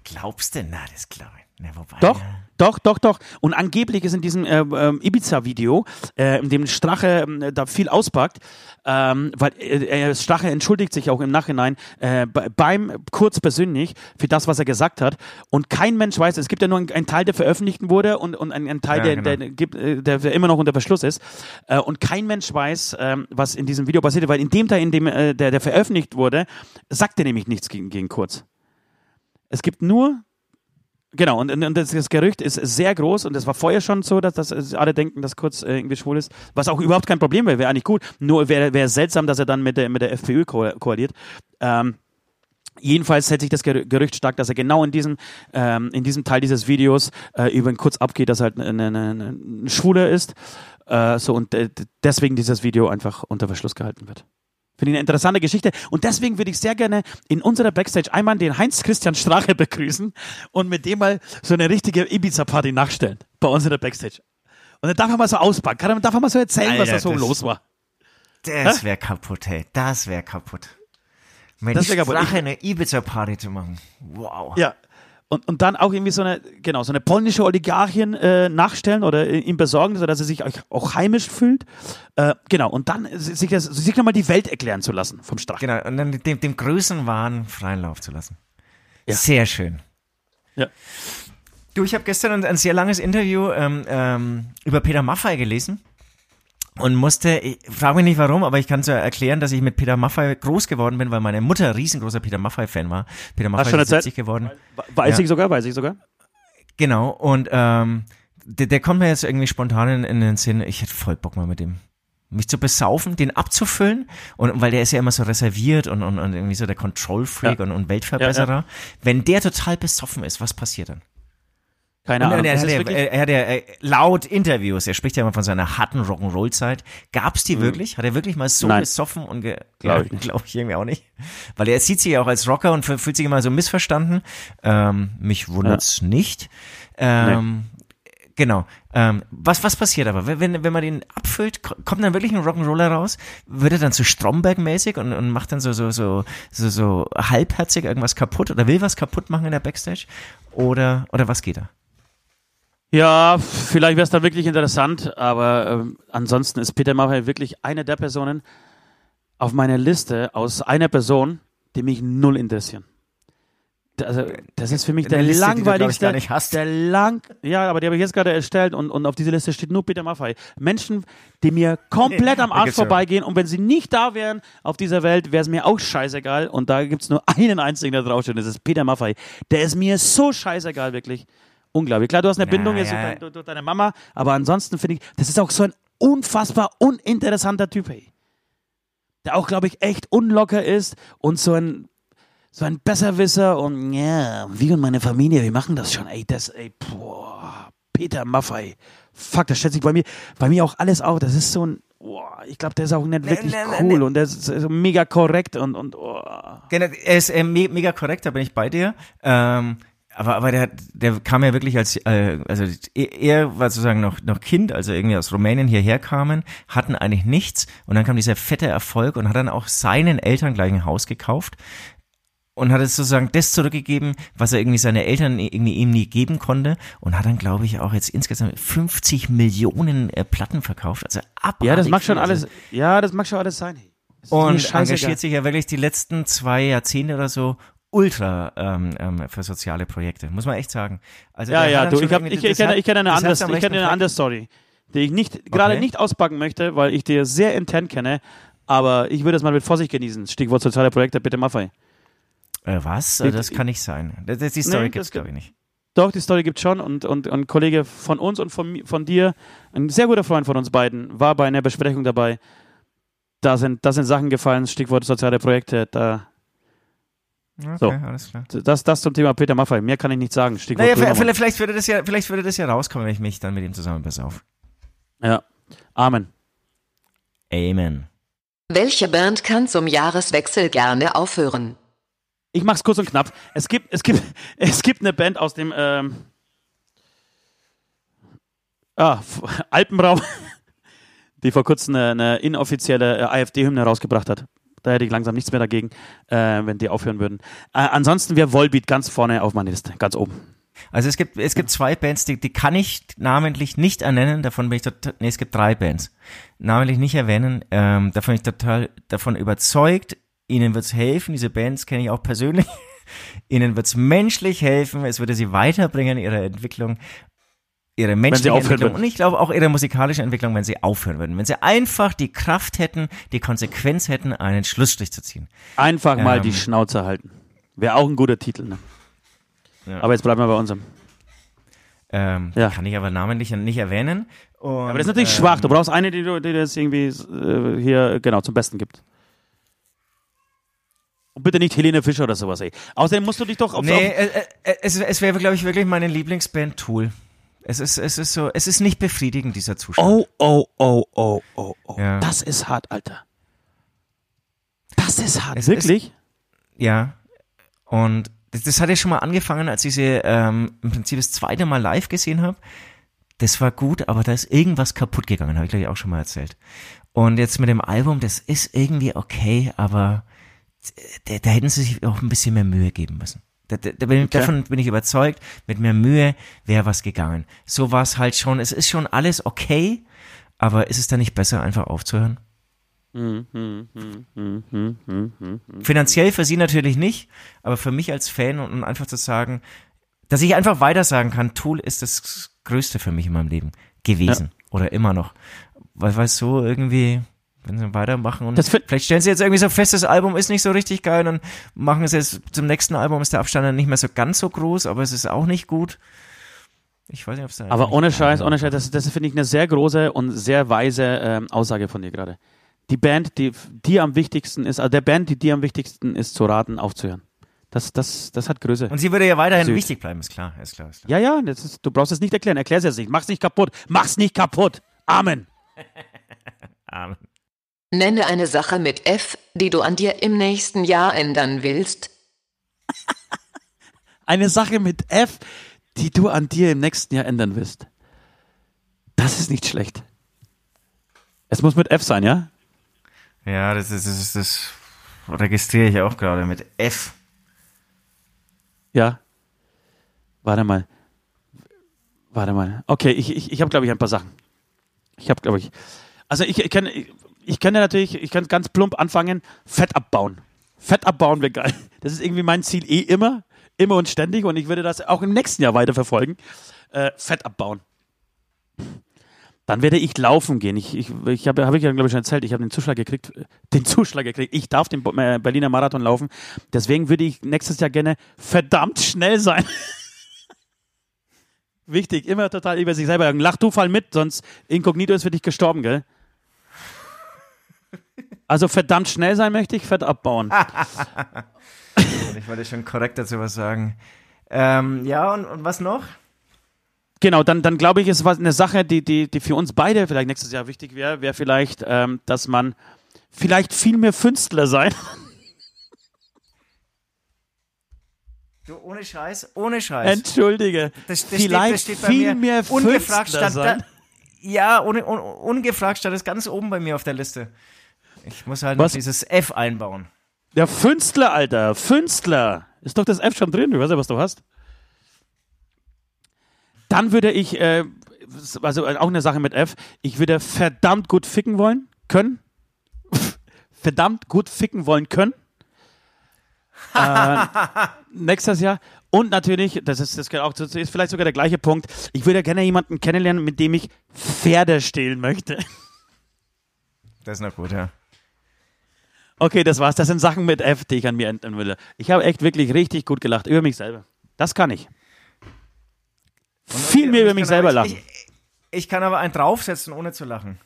Glaubst du? Na, das glaube ich. Na, wobei, Doch. Ja. Doch, doch, doch. Und angeblich ist in diesem äh, äh, Ibiza-Video, äh, in dem Strache äh, da viel auspackt, ähm, weil äh, Strache entschuldigt sich auch im Nachhinein äh, beim Kurz persönlich für das, was er gesagt hat. Und kein Mensch weiß, es gibt ja nur einen, Teil, der veröffentlicht wurde und, und einen, Teil, ja, der, genau. der, der, der, immer noch unter Verschluss ist. Äh, und kein Mensch weiß, äh, was in diesem Video passiert, weil in dem Teil, in dem äh, der, der veröffentlicht wurde, sagt er nämlich nichts gegen, gegen Kurz. Es gibt nur, genau, und, und das, das, Gerücht ist sehr groß und es war vorher schon so, dass, dass alle denken, dass Kurz äh, irgendwie schwul ist, was auch überhaupt kein Problem wäre, wäre eigentlich gut. Nur wäre wär seltsam, dass er dann mit der, mit der FPÖ ko koaliert. Ähm, Jedenfalls hält sich das Gerücht stark, dass er genau in diesem, ähm, in diesem Teil dieses Videos äh, über ihn kurz abgeht, dass er halt ein, ein, ein Schwuler ist. Äh, so und deswegen dieses Video einfach unter Verschluss gehalten wird. Finde ich eine interessante Geschichte. Und deswegen würde ich sehr gerne in unserer Backstage einmal den Heinz-Christian Strache begrüßen und mit dem mal so eine richtige Ibiza-Party nachstellen. Bei uns in der Backstage. Und dann darf er mal so auspacken. Dann darf er mal so erzählen, Alter, was da so los war. Das wäre kaputt, hey. Das wäre kaputt. Mit das wär kaputt. Strache eine Ibiza-Party zu machen. Wow. Ja, und, und dann auch irgendwie so eine, genau, so eine polnische Oligarchin äh, nachstellen oder äh, ihm besorgen, sodass er sich auch, heimisch fühlt. Äh, genau, und dann sich, das, sich nochmal die Welt erklären zu lassen vom Strachen. Genau, und dann dem, dem Größenwahn freien Lauf zu lassen. Ja. Sehr schön. Ja. Du, ich habe gestern ein, ein, sehr langes Interview ähm, ähm, über Peter Maffay gelesen und musste, ich frage mich nicht warum, aber ich kann es ja erklären, dass ich mit Peter Maffay groß geworden bin, weil meine Mutter riesengroßer Peter Maffay-Fan war. Peter Maffay ist 70 geworden. Weiß ja. ich sogar, weiß ich sogar. Genau, und ähm, der, der kommt mir jetzt irgendwie spontan in, in den Sinn, ich hätte voll Bock mal mit dem mich zu besaufen, den abzufüllen und weil der ist ja immer so reserviert und, und, und irgendwie so der Control-Freak ja. und, und Weltverbesserer. Ja. Wenn der total besoffen ist, was passiert dann? Keine Ahnung. Er, hat ja, er hat ja laut Interviews, er spricht ja immer von seiner harten Rock'n'Roll-Zeit. Gab's die mhm. wirklich? Hat er wirklich mal so Nein. gesoffen und ge glaube ich, glaub ich irgendwie auch nicht. Weil er sieht sich ja auch als Rocker und fühlt sich immer so missverstanden. Ähm, mich wundert's ja. nicht. Ähm, nee. Genau. Ähm, was, was passiert aber? Wenn, wenn man den abfüllt, kommt dann wirklich ein Rock'n'Roller raus? Wird er dann so Stromberg-mäßig und, und macht dann so, so, so, so, so halbherzig irgendwas kaputt oder will was kaputt machen in der Backstage? Oder, oder was geht da? Ja, vielleicht wäre es dann wirklich interessant, aber ähm, ansonsten ist Peter Maffay wirklich eine der Personen auf meiner Liste aus einer Person, die mich null interessieren. Also, das ist für mich der Liste, die du, ich, langweiligste, der lang, ja, aber die habe ich jetzt gerade erstellt und, und auf dieser Liste steht nur Peter Maffay. Menschen, die mir komplett am Da Arsch vorbeigehen und wenn sie nicht da wären auf dieser Welt, wäre es mir auch scheißegal und da gibt's nur einen einzigen, der draufsteht, das ist Peter Maffay. Der ist mir so scheißegal, wirklich. Unglaublich. Klar, du hast eine Ja, Bindung jetzt ja. zu, dein- zu deiner Mama, aber ansonsten finde ich, das ist auch so ein unfassbar uninteressanter Typ, ey. Der auch, glaube ich, echt unlocker ist und so ein so ein Besserwisser und ja, wie und meine Familie, wir machen das schon, ey, das, ey, boah, Peter Maffei. Fuck, das stellt sich bei mir, bei mir auch alles auf. Das ist so ein, boah, ich glaube, der ist auch nicht wirklich nee, nee, cool nee. und der ist so mega korrekt und, und, oh. Genau, er ist äh, me mega korrekt, da bin ich bei dir. Ähm, aber, aber der, der kam ja wirklich als, äh, also er- er war sozusagen noch, noch Kind, also irgendwie aus Rumänien hierher kamen, hatten eigentlich nichts und dann kam dieser fette Erfolg und hat dann auch seinen Eltern gleich ein Haus gekauft und hat es sozusagen das zurückgegeben, was er irgendwie seine Eltern irgendwie ihm nie geben konnte und hat dann, glaube ich, auch jetzt insgesamt 50 Millionen äh, Platten verkauft. Also abartig Ja, das mag schon alles, ja, das mag schon alles sein. Und engagiert sich ja wirklich die letzten zwei Jahrzehnte oder so ultra ähm, ähm, für soziale Projekte, muss man echt sagen. Also Ja, ja, du, ich, hab, ich, ich, kenne, ich kenne eine andere, ich kenne eine andere Story, die ich nicht, gerade Okay. nicht auspacken möchte, weil ich dir sehr intern kenne, aber ich würde es mal mit Vorsicht genießen. Stichwort soziale Projekte, bitte Maffei. Äh, was? Ich- Das kann nicht sein. Das, das, die Story Nee, gibt's das glaube ich nicht. Doch, die Story gibt schon und, und, und ein Kollege von uns und von, von dir, ein sehr guter Freund von uns beiden, war bei einer Besprechung dabei. Da sind, da sind Sachen gefallen, Stichwort soziale Projekte. Da, Okay, So. alles klar. das, das zum Thema Peter Maffei. Mehr kann ich nicht sagen. Stichwort Naja, vielleicht, vielleicht, würde das ja, vielleicht würde das ja rauskommen, wenn ich mich dann mit ihm zusammen besauf. Ja. Amen. Amen. Welche Band kann zum Jahreswechsel gerne aufhören? Ich mach's kurz und knapp. Es gibt, es gibt, es gibt eine Band aus dem ähm, ah, Alpenraum, die vor kurzem eine, eine inoffizielle äh, AfD-Hymne rausgebracht hat. Da hätte ich langsam nichts mehr dagegen, äh, wenn die aufhören würden. Äh, ansonsten wäre Volbeat ganz vorne auf meiner Liste, ganz oben. Also es gibt, es gibt zwei Bands, die, die kann ich namentlich nicht ernennen, davon bin ich total, nee, es gibt drei Bands. Namentlich nicht erwähnen, ähm, davon bin ich total davon überzeugt, ihnen wird's helfen, diese Bands kenne ich auch persönlich, ihnen wird's menschlich helfen, es würde sie weiterbringen, ihre Entwicklung, ihre menschliche Entwicklung würden. und ich glaube auch ihre musikalische Entwicklung, wenn sie aufhören würden. Wenn sie einfach die Kraft hätten, die Konsequenz hätten, einen Schlussstrich zu ziehen. Einfach mal Ähm. die Schnauze halten. Wäre auch ein guter Titel, ne? Ja. Aber jetzt bleiben wir bei unserem. Ähm, Ja. Kann ich aber namentlich nicht erwähnen. Und, Aber das ist natürlich ähm, schwach. Du brauchst eine, die, die das irgendwie äh, hier genau zum Besten gibt. Und bitte nicht Helene Fischer oder sowas, ey. Außerdem musst du dich doch auf, Nee, äh, äh, es, es wäre, glaube ich, wirklich meine Lieblingsband Tool. Es ist, es ist so, es ist nicht befriedigend, dieser Zustand. Oh, oh, oh, oh, oh, oh. Ja. Das ist hart, Alter. Das ist hart. Es Wirklich? Ja. Und das, das hat ja schon mal angefangen, als ich sie ähm, im Prinzip das zweite Mal live gesehen habe. Das war gut, aber da ist irgendwas kaputt gegangen, habe ich glaube ich auch schon mal erzählt. Und jetzt mit dem Album, das ist irgendwie okay, aber da, da hätten sie sich auch ein bisschen mehr Mühe geben müssen. Da, da, bin, Okay. Davon bin ich überzeugt, mit mehr Mühe wäre was gegangen. So war es halt schon, es ist schon alles okay, aber ist es dann nicht besser, einfach aufzuhören? Finanziell für sie natürlich nicht, aber für mich als Fan und, und einfach zu sagen, dass ich einfach weiter sagen kann, Tool ist das Größte für mich in meinem Leben gewesen oder immer noch. Weil, weil so irgendwie, wenn sie weitermachen und Das vielleicht stellen sie jetzt irgendwie so fest, das Album ist nicht so richtig geil und dann machen sie jetzt zum nächsten Album ist der Abstand dann nicht mehr so ganz so groß, aber es ist auch nicht gut. Ich weiß nicht, ob es da Aber ohne Scheiß, ohne. Scheiß, das, das finde ich eine sehr große und sehr weise ähm, Aussage von dir gerade. Die Band, die dir am wichtigsten ist, also der Band, die dir am wichtigsten ist, zu raten, aufzuhören. Das, das, das hat Größe. Und sie würde ja weiterhin Süd. wichtig bleiben, ist klar, ist klar. Ist klar. Ja, ja, das ist, du brauchst es nicht erklären. Erklär's jetzt nicht. Mach's nicht kaputt. Mach's nicht kaputt. Amen. Amen. Nenne eine Sache mit F, die du an dir im nächsten Jahr ändern willst. Eine Sache mit F, die du an dir im nächsten Jahr ändern wirst. Das ist nicht schlecht. Es muss mit F sein, ja? Ja, das ist, das ist, das registriere ich auch gerade mit F. Ja. Warte mal. Warte mal. Okay, ich, ich, ich habe, glaube ich, ein paar Sachen. Ich habe, glaube ich. Also ich, ich kann, ich, ja natürlich, ich kann ganz plump anfangen, Fett abbauen. Fett abbauen wäre geil. Das ist irgendwie mein Ziel eh immer, immer und ständig und ich würde das auch im nächsten Jahr weiterverfolgen. Äh, Fett abbauen. Dann werde ich laufen gehen. Ich, ich, ich habe, habe ich ja, glaube ich, schon erzählt, ich habe den Zuschlag gekriegt, den Zuschlag gekriegt. Ich darf den äh, Berliner Marathon laufen. Deswegen würde ich nächstes Jahr gerne verdammt schnell sein. Wichtig, immer total über sich selber. Lach du fall mit, sonst Inkognito ist für dich gestorben, gell? Also verdammt schnell sein möchte ich, Fett abbauen. ich wollte schon korrekt dazu was sagen. Ähm, ja, und, und was noch? Genau, dann, dann glaube ich, ist was eine Sache, die, die, die für uns beide vielleicht nächstes Jahr wichtig wäre, wäre vielleicht, ähm, dass man vielleicht viel mehr Künstler sein. Du, ohne Scheiß, ohne Scheiß. Entschuldige. Das, das vielleicht steht, das steht viel mehr ungefragt Künstler stand sein. da, Ja, ohne, un, ungefragt stand das ganz oben bei mir auf der Liste. Ich muss halt Was? noch dieses F einbauen. Der Künstler, Alter. Künstler. Ist doch das F schon drin. Du weißt ja, was du hast. Dann würde ich, äh, also auch eine Sache mit F, ich würde verdammt gut ficken wollen können. verdammt gut ficken wollen können. äh, nächstes Jahr. Und natürlich, das ist, das auch zu, ist vielleicht sogar der gleiche Punkt. Ich würde gerne jemanden kennenlernen, mit dem ich Pferde stehlen möchte. Das ist noch gut, ja. Okay, das war's. Das sind Sachen mit F, die ich an mir ändern würde. Ich habe echt wirklich richtig gut gelacht über mich selber. Das kann ich. Viel mehr über mich selber aber- lachen. Ich, ich kann aber einen draufsetzen, ohne zu lachen.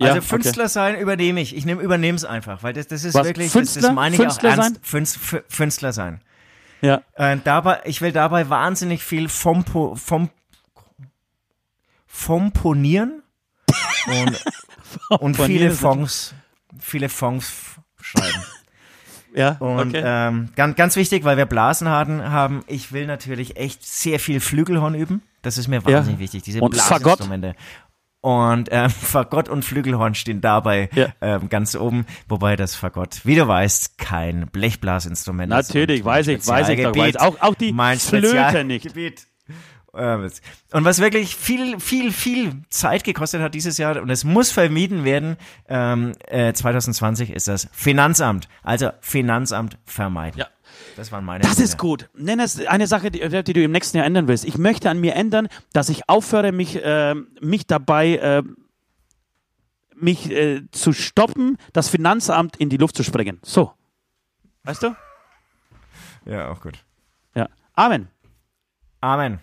Ja, Also okay. Künstler sein übernehme ich. Ich nehme übernehme es einfach, weil das, das ist Was? wirklich, Künstler? das, das meine ich Künstler auch ernst. Fünst- F- Künstler sein. Ja. Äh, dabei, ich will dabei wahnsinnig viel vom, Po- vom, komponieren und, und viele Fonds, viele Fonds schreiben. Ja, Und okay. ähm, ganz, ganz wichtig, weil wir Blasen haben, haben, ich will natürlich echt sehr viel Flügelhorn üben. Das ist mir wahnsinnig wichtig, diese Und Blasinstrumente. Und ähm, Fagott und Flügelhorn stehen dabei Ja. ähm, ganz oben, wobei das Fagott, wie du weißt, kein Blechblasinstrument ist. Natürlich, und mein weiß ich, weiß ich doch, weiß. Auch- auch die mein Flöte nicht. Spezialgebiet. Ähm, Und was wirklich viel, viel, viel Zeit gekostet hat dieses Jahr, und es muss vermieden werden, ähm, äh, 2020 ist das Finanzamt. Also Finanzamt vermeiden. Ja. Das waren meine Das Dinge. ist gut. Nenn es eine Sache, die, die du im nächsten Jahr ändern willst. Ich möchte an mir ändern, dass ich aufhöre, mich, äh, mich dabei, äh, mich äh, zu stoppen, das Finanzamt in die Luft zu sprengen. So. Weißt du? Ja, auch gut. Ja. Amen. Amen.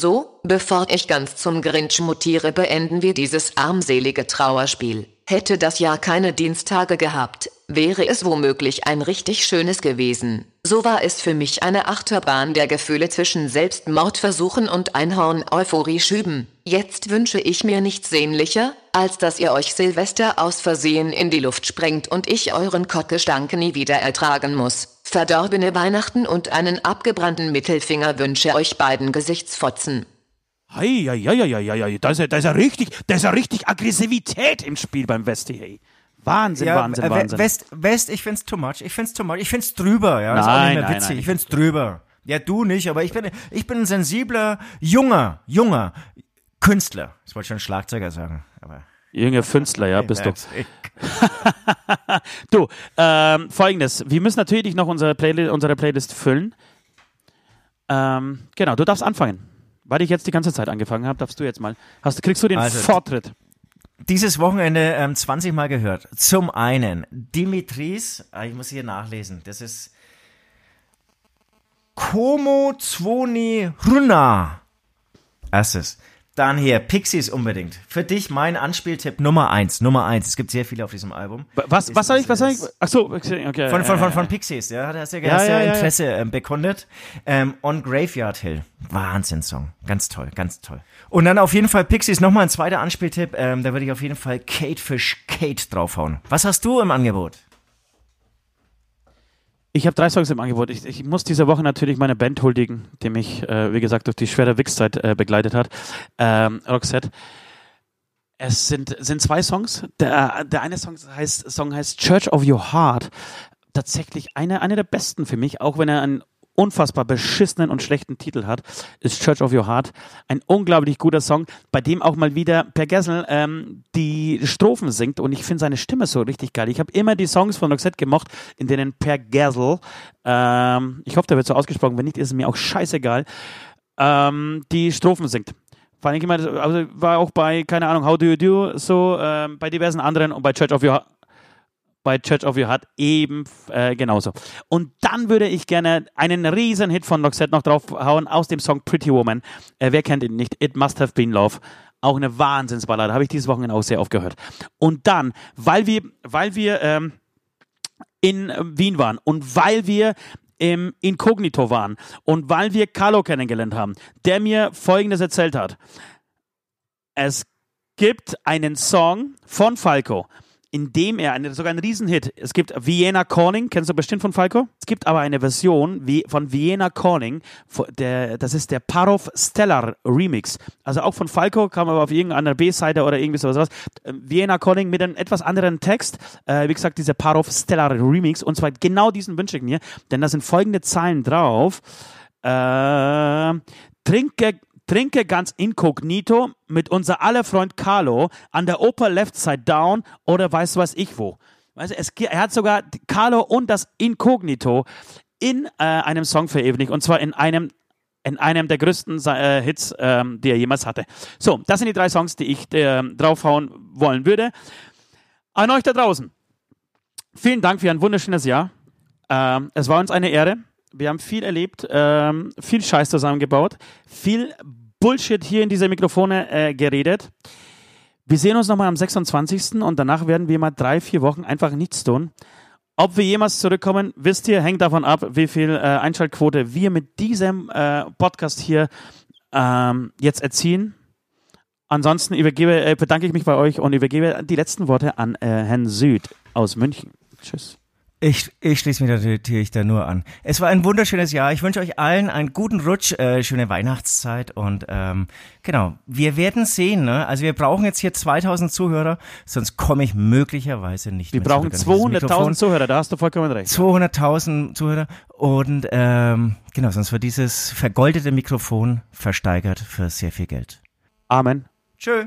So, bevor ich ganz zum Grinch mutiere, beenden wir dieses armselige Trauerspiel. Hätte das Jahr keine Dienstage gehabt, wäre es womöglich ein richtig schönes gewesen. So war es für mich eine Achterbahn der Gefühle zwischen Selbstmordversuchen und Einhorn-Euphorie schüben. Jetzt wünsche ich mir nichts sehnlicher, als dass ihr euch Silvester aus Versehen in die Luft sprengt und ich euren Kottgestank nie wieder ertragen muss. Verdorbene Weihnachten und einen abgebrannten Mittelfinger wünsche euch beiden Gesichtsfotzen. Hei, hei, hei, hei, hei. Da ist ja, da ist ja richtig, da ist ja richtig Aggressivität im Spiel beim Westi, hey. Wahnsinn, Ja, Wahnsinn, äh, Wahnsinn. West, West, ich find's too much. Ich find's too much. Ich find's drüber, ja. ist auch Nein, nicht mehr nein, witzig. nein. Ich find's drüber. Ja, du nicht, aber ich bin, ich bin ein sensibler, junger, junger Künstler. Ich wollte schon Schlagzeuger sagen, aber. Jünger Künstler, ja, bist du. Du, ähm, folgendes. Wir müssen natürlich noch unsere, Playli unsere Playlist füllen. Ähm, genau, du darfst anfangen. Weil ich jetzt die ganze Zeit angefangen habe, darfst du jetzt mal. Hast, kriegst du den Also, Vortritt? Dieses Wochenende ähm, 20 Mal gehört. Zum einen Dimitris, ah, ich muss hier nachlesen, das ist Como Zwoni Runa. Erstes. Dann hier, Pixies unbedingt. Für dich mein Anspieltipp Nummer eins. Nummer eins. Es gibt sehr viele auf diesem Album. Was, was soll ich, was soll ich? Ach so, okay. Von, von, von, von Pixies, ja, da hast du ja, Ja, hast ja, ja, ja, Interesse ähm, bekundet. Ähm, On Graveyard Hill. Wahnsinnssong. Ganz toll, ganz toll. Und dann auf jeden Fall Pixies, nochmal ein zweiter Anspieltipp. Ähm, da würde ich auf jeden Fall Kate Fish Kate draufhauen. Was hast du im Angebot? Ich habe drei Songs im Angebot. Ich, ich muss diese Woche natürlich meine Band huldigen, die mich, äh, wie gesagt, durch die schwere Wichszeit äh, begleitet hat. Ähm, Roxette. Es sind, sind zwei Songs. Der, der eine Song heißt, Song heißt Church of Your Heart. Tatsächlich eine, eine der besten für mich, auch wenn er ein unfassbar beschissenen und schlechten Titel hat, ist Church of Your Heart. Ein unglaublich guter Song, bei dem auch mal wieder Per Gessel ähm, die Strophen singt und ich finde seine Stimme so richtig geil. Ich habe immer die Songs von Roxette gemocht, in denen Per Gessel, ähm, ich hoffe, der wird so ausgesprochen, wenn nicht, ist es mir auch scheißegal, ähm, die Strophen singt. Fand ich immer, also war auch bei, keine Ahnung, How Do You Do, so ähm, bei diversen anderen und bei Church of Your Heart bei Church of Your Heart eben äh, genauso. Und dann würde ich gerne einen riesen Hit von Roxette noch draufhauen aus dem Song Pretty Woman. Äh, wer kennt ihn nicht? It Must Have Been Love. Auch eine Wahnsinnsballade, habe ich dieses Wochenende auch sehr aufgehört. Und dann, weil wir, weil wir ähm, in Wien waren und weil wir im Inkognito waren und weil wir Carlo kennengelernt haben, der mir Folgendes erzählt hat. Es gibt einen Song von Falco, in dem er eine, sogar einen Riesenhit. Es gibt Vienna Calling, kennst du bestimmt von Falco? Es gibt aber eine Version wie, von Vienna Calling, der, das ist der Parov Stellar Remix. Also auch von Falco, kam aber auf irgendeiner B-Seite oder irgendwie sowas. Ähm, Vienna Calling mit einem etwas anderen Text. Äh, wie gesagt, dieser Parov Stellar Remix. Und zwar genau diesen wünsche ich mir, denn da sind folgende Zeilen drauf. Äh, trinke trinke ganz inkognito mit unser aller Freund Carlo an der Oper Left Side Down oder weiß was ich wo. Weißt du, es, er hat sogar Carlo und das Inkognito in äh, einem Song verewigt und zwar in einem in einem der größten äh, Hits, ähm, die er jemals hatte. So, das sind die drei Songs, die ich äh, draufhauen wollen würde. An euch da draußen. Vielen Dank für ein wunderschönes Jahr. Ähm, es war uns eine Ehre. Wir haben viel erlebt, ähm, viel Scheiß zusammengebaut, viel Bullshit hier in diese Mikrofone äh, geredet. Wir sehen uns nochmal am 26. und danach werden wir mal drei, vier Wochen einfach nichts tun. Ob wir jemals zurückkommen, wisst ihr, hängt davon ab, wie viel äh, Einschaltquote wir mit diesem äh, Podcast hier ähm, jetzt erzielen. Ansonsten übergebe, äh, bedanke ich mich bei euch und übergebe die letzten Worte an äh, Herrn Süd aus München. Tschüss. Ich, ich schließe mich natürlich da nur an. Es war ein wunderschönes Jahr. Ich wünsche euch allen einen guten Rutsch, äh, schöne Weihnachtszeit und ähm, genau, wir werden sehen. Ne? Also wir brauchen jetzt hier 2000 Zuhörer, sonst komme ich möglicherweise nicht Wir brauchen 200.000 Zuhörer, da hast du vollkommen recht. 200.000 Zuhörer und ähm, genau, sonst wird dieses vergoldete Mikrofon versteigert für sehr viel Geld. Amen. Tschö.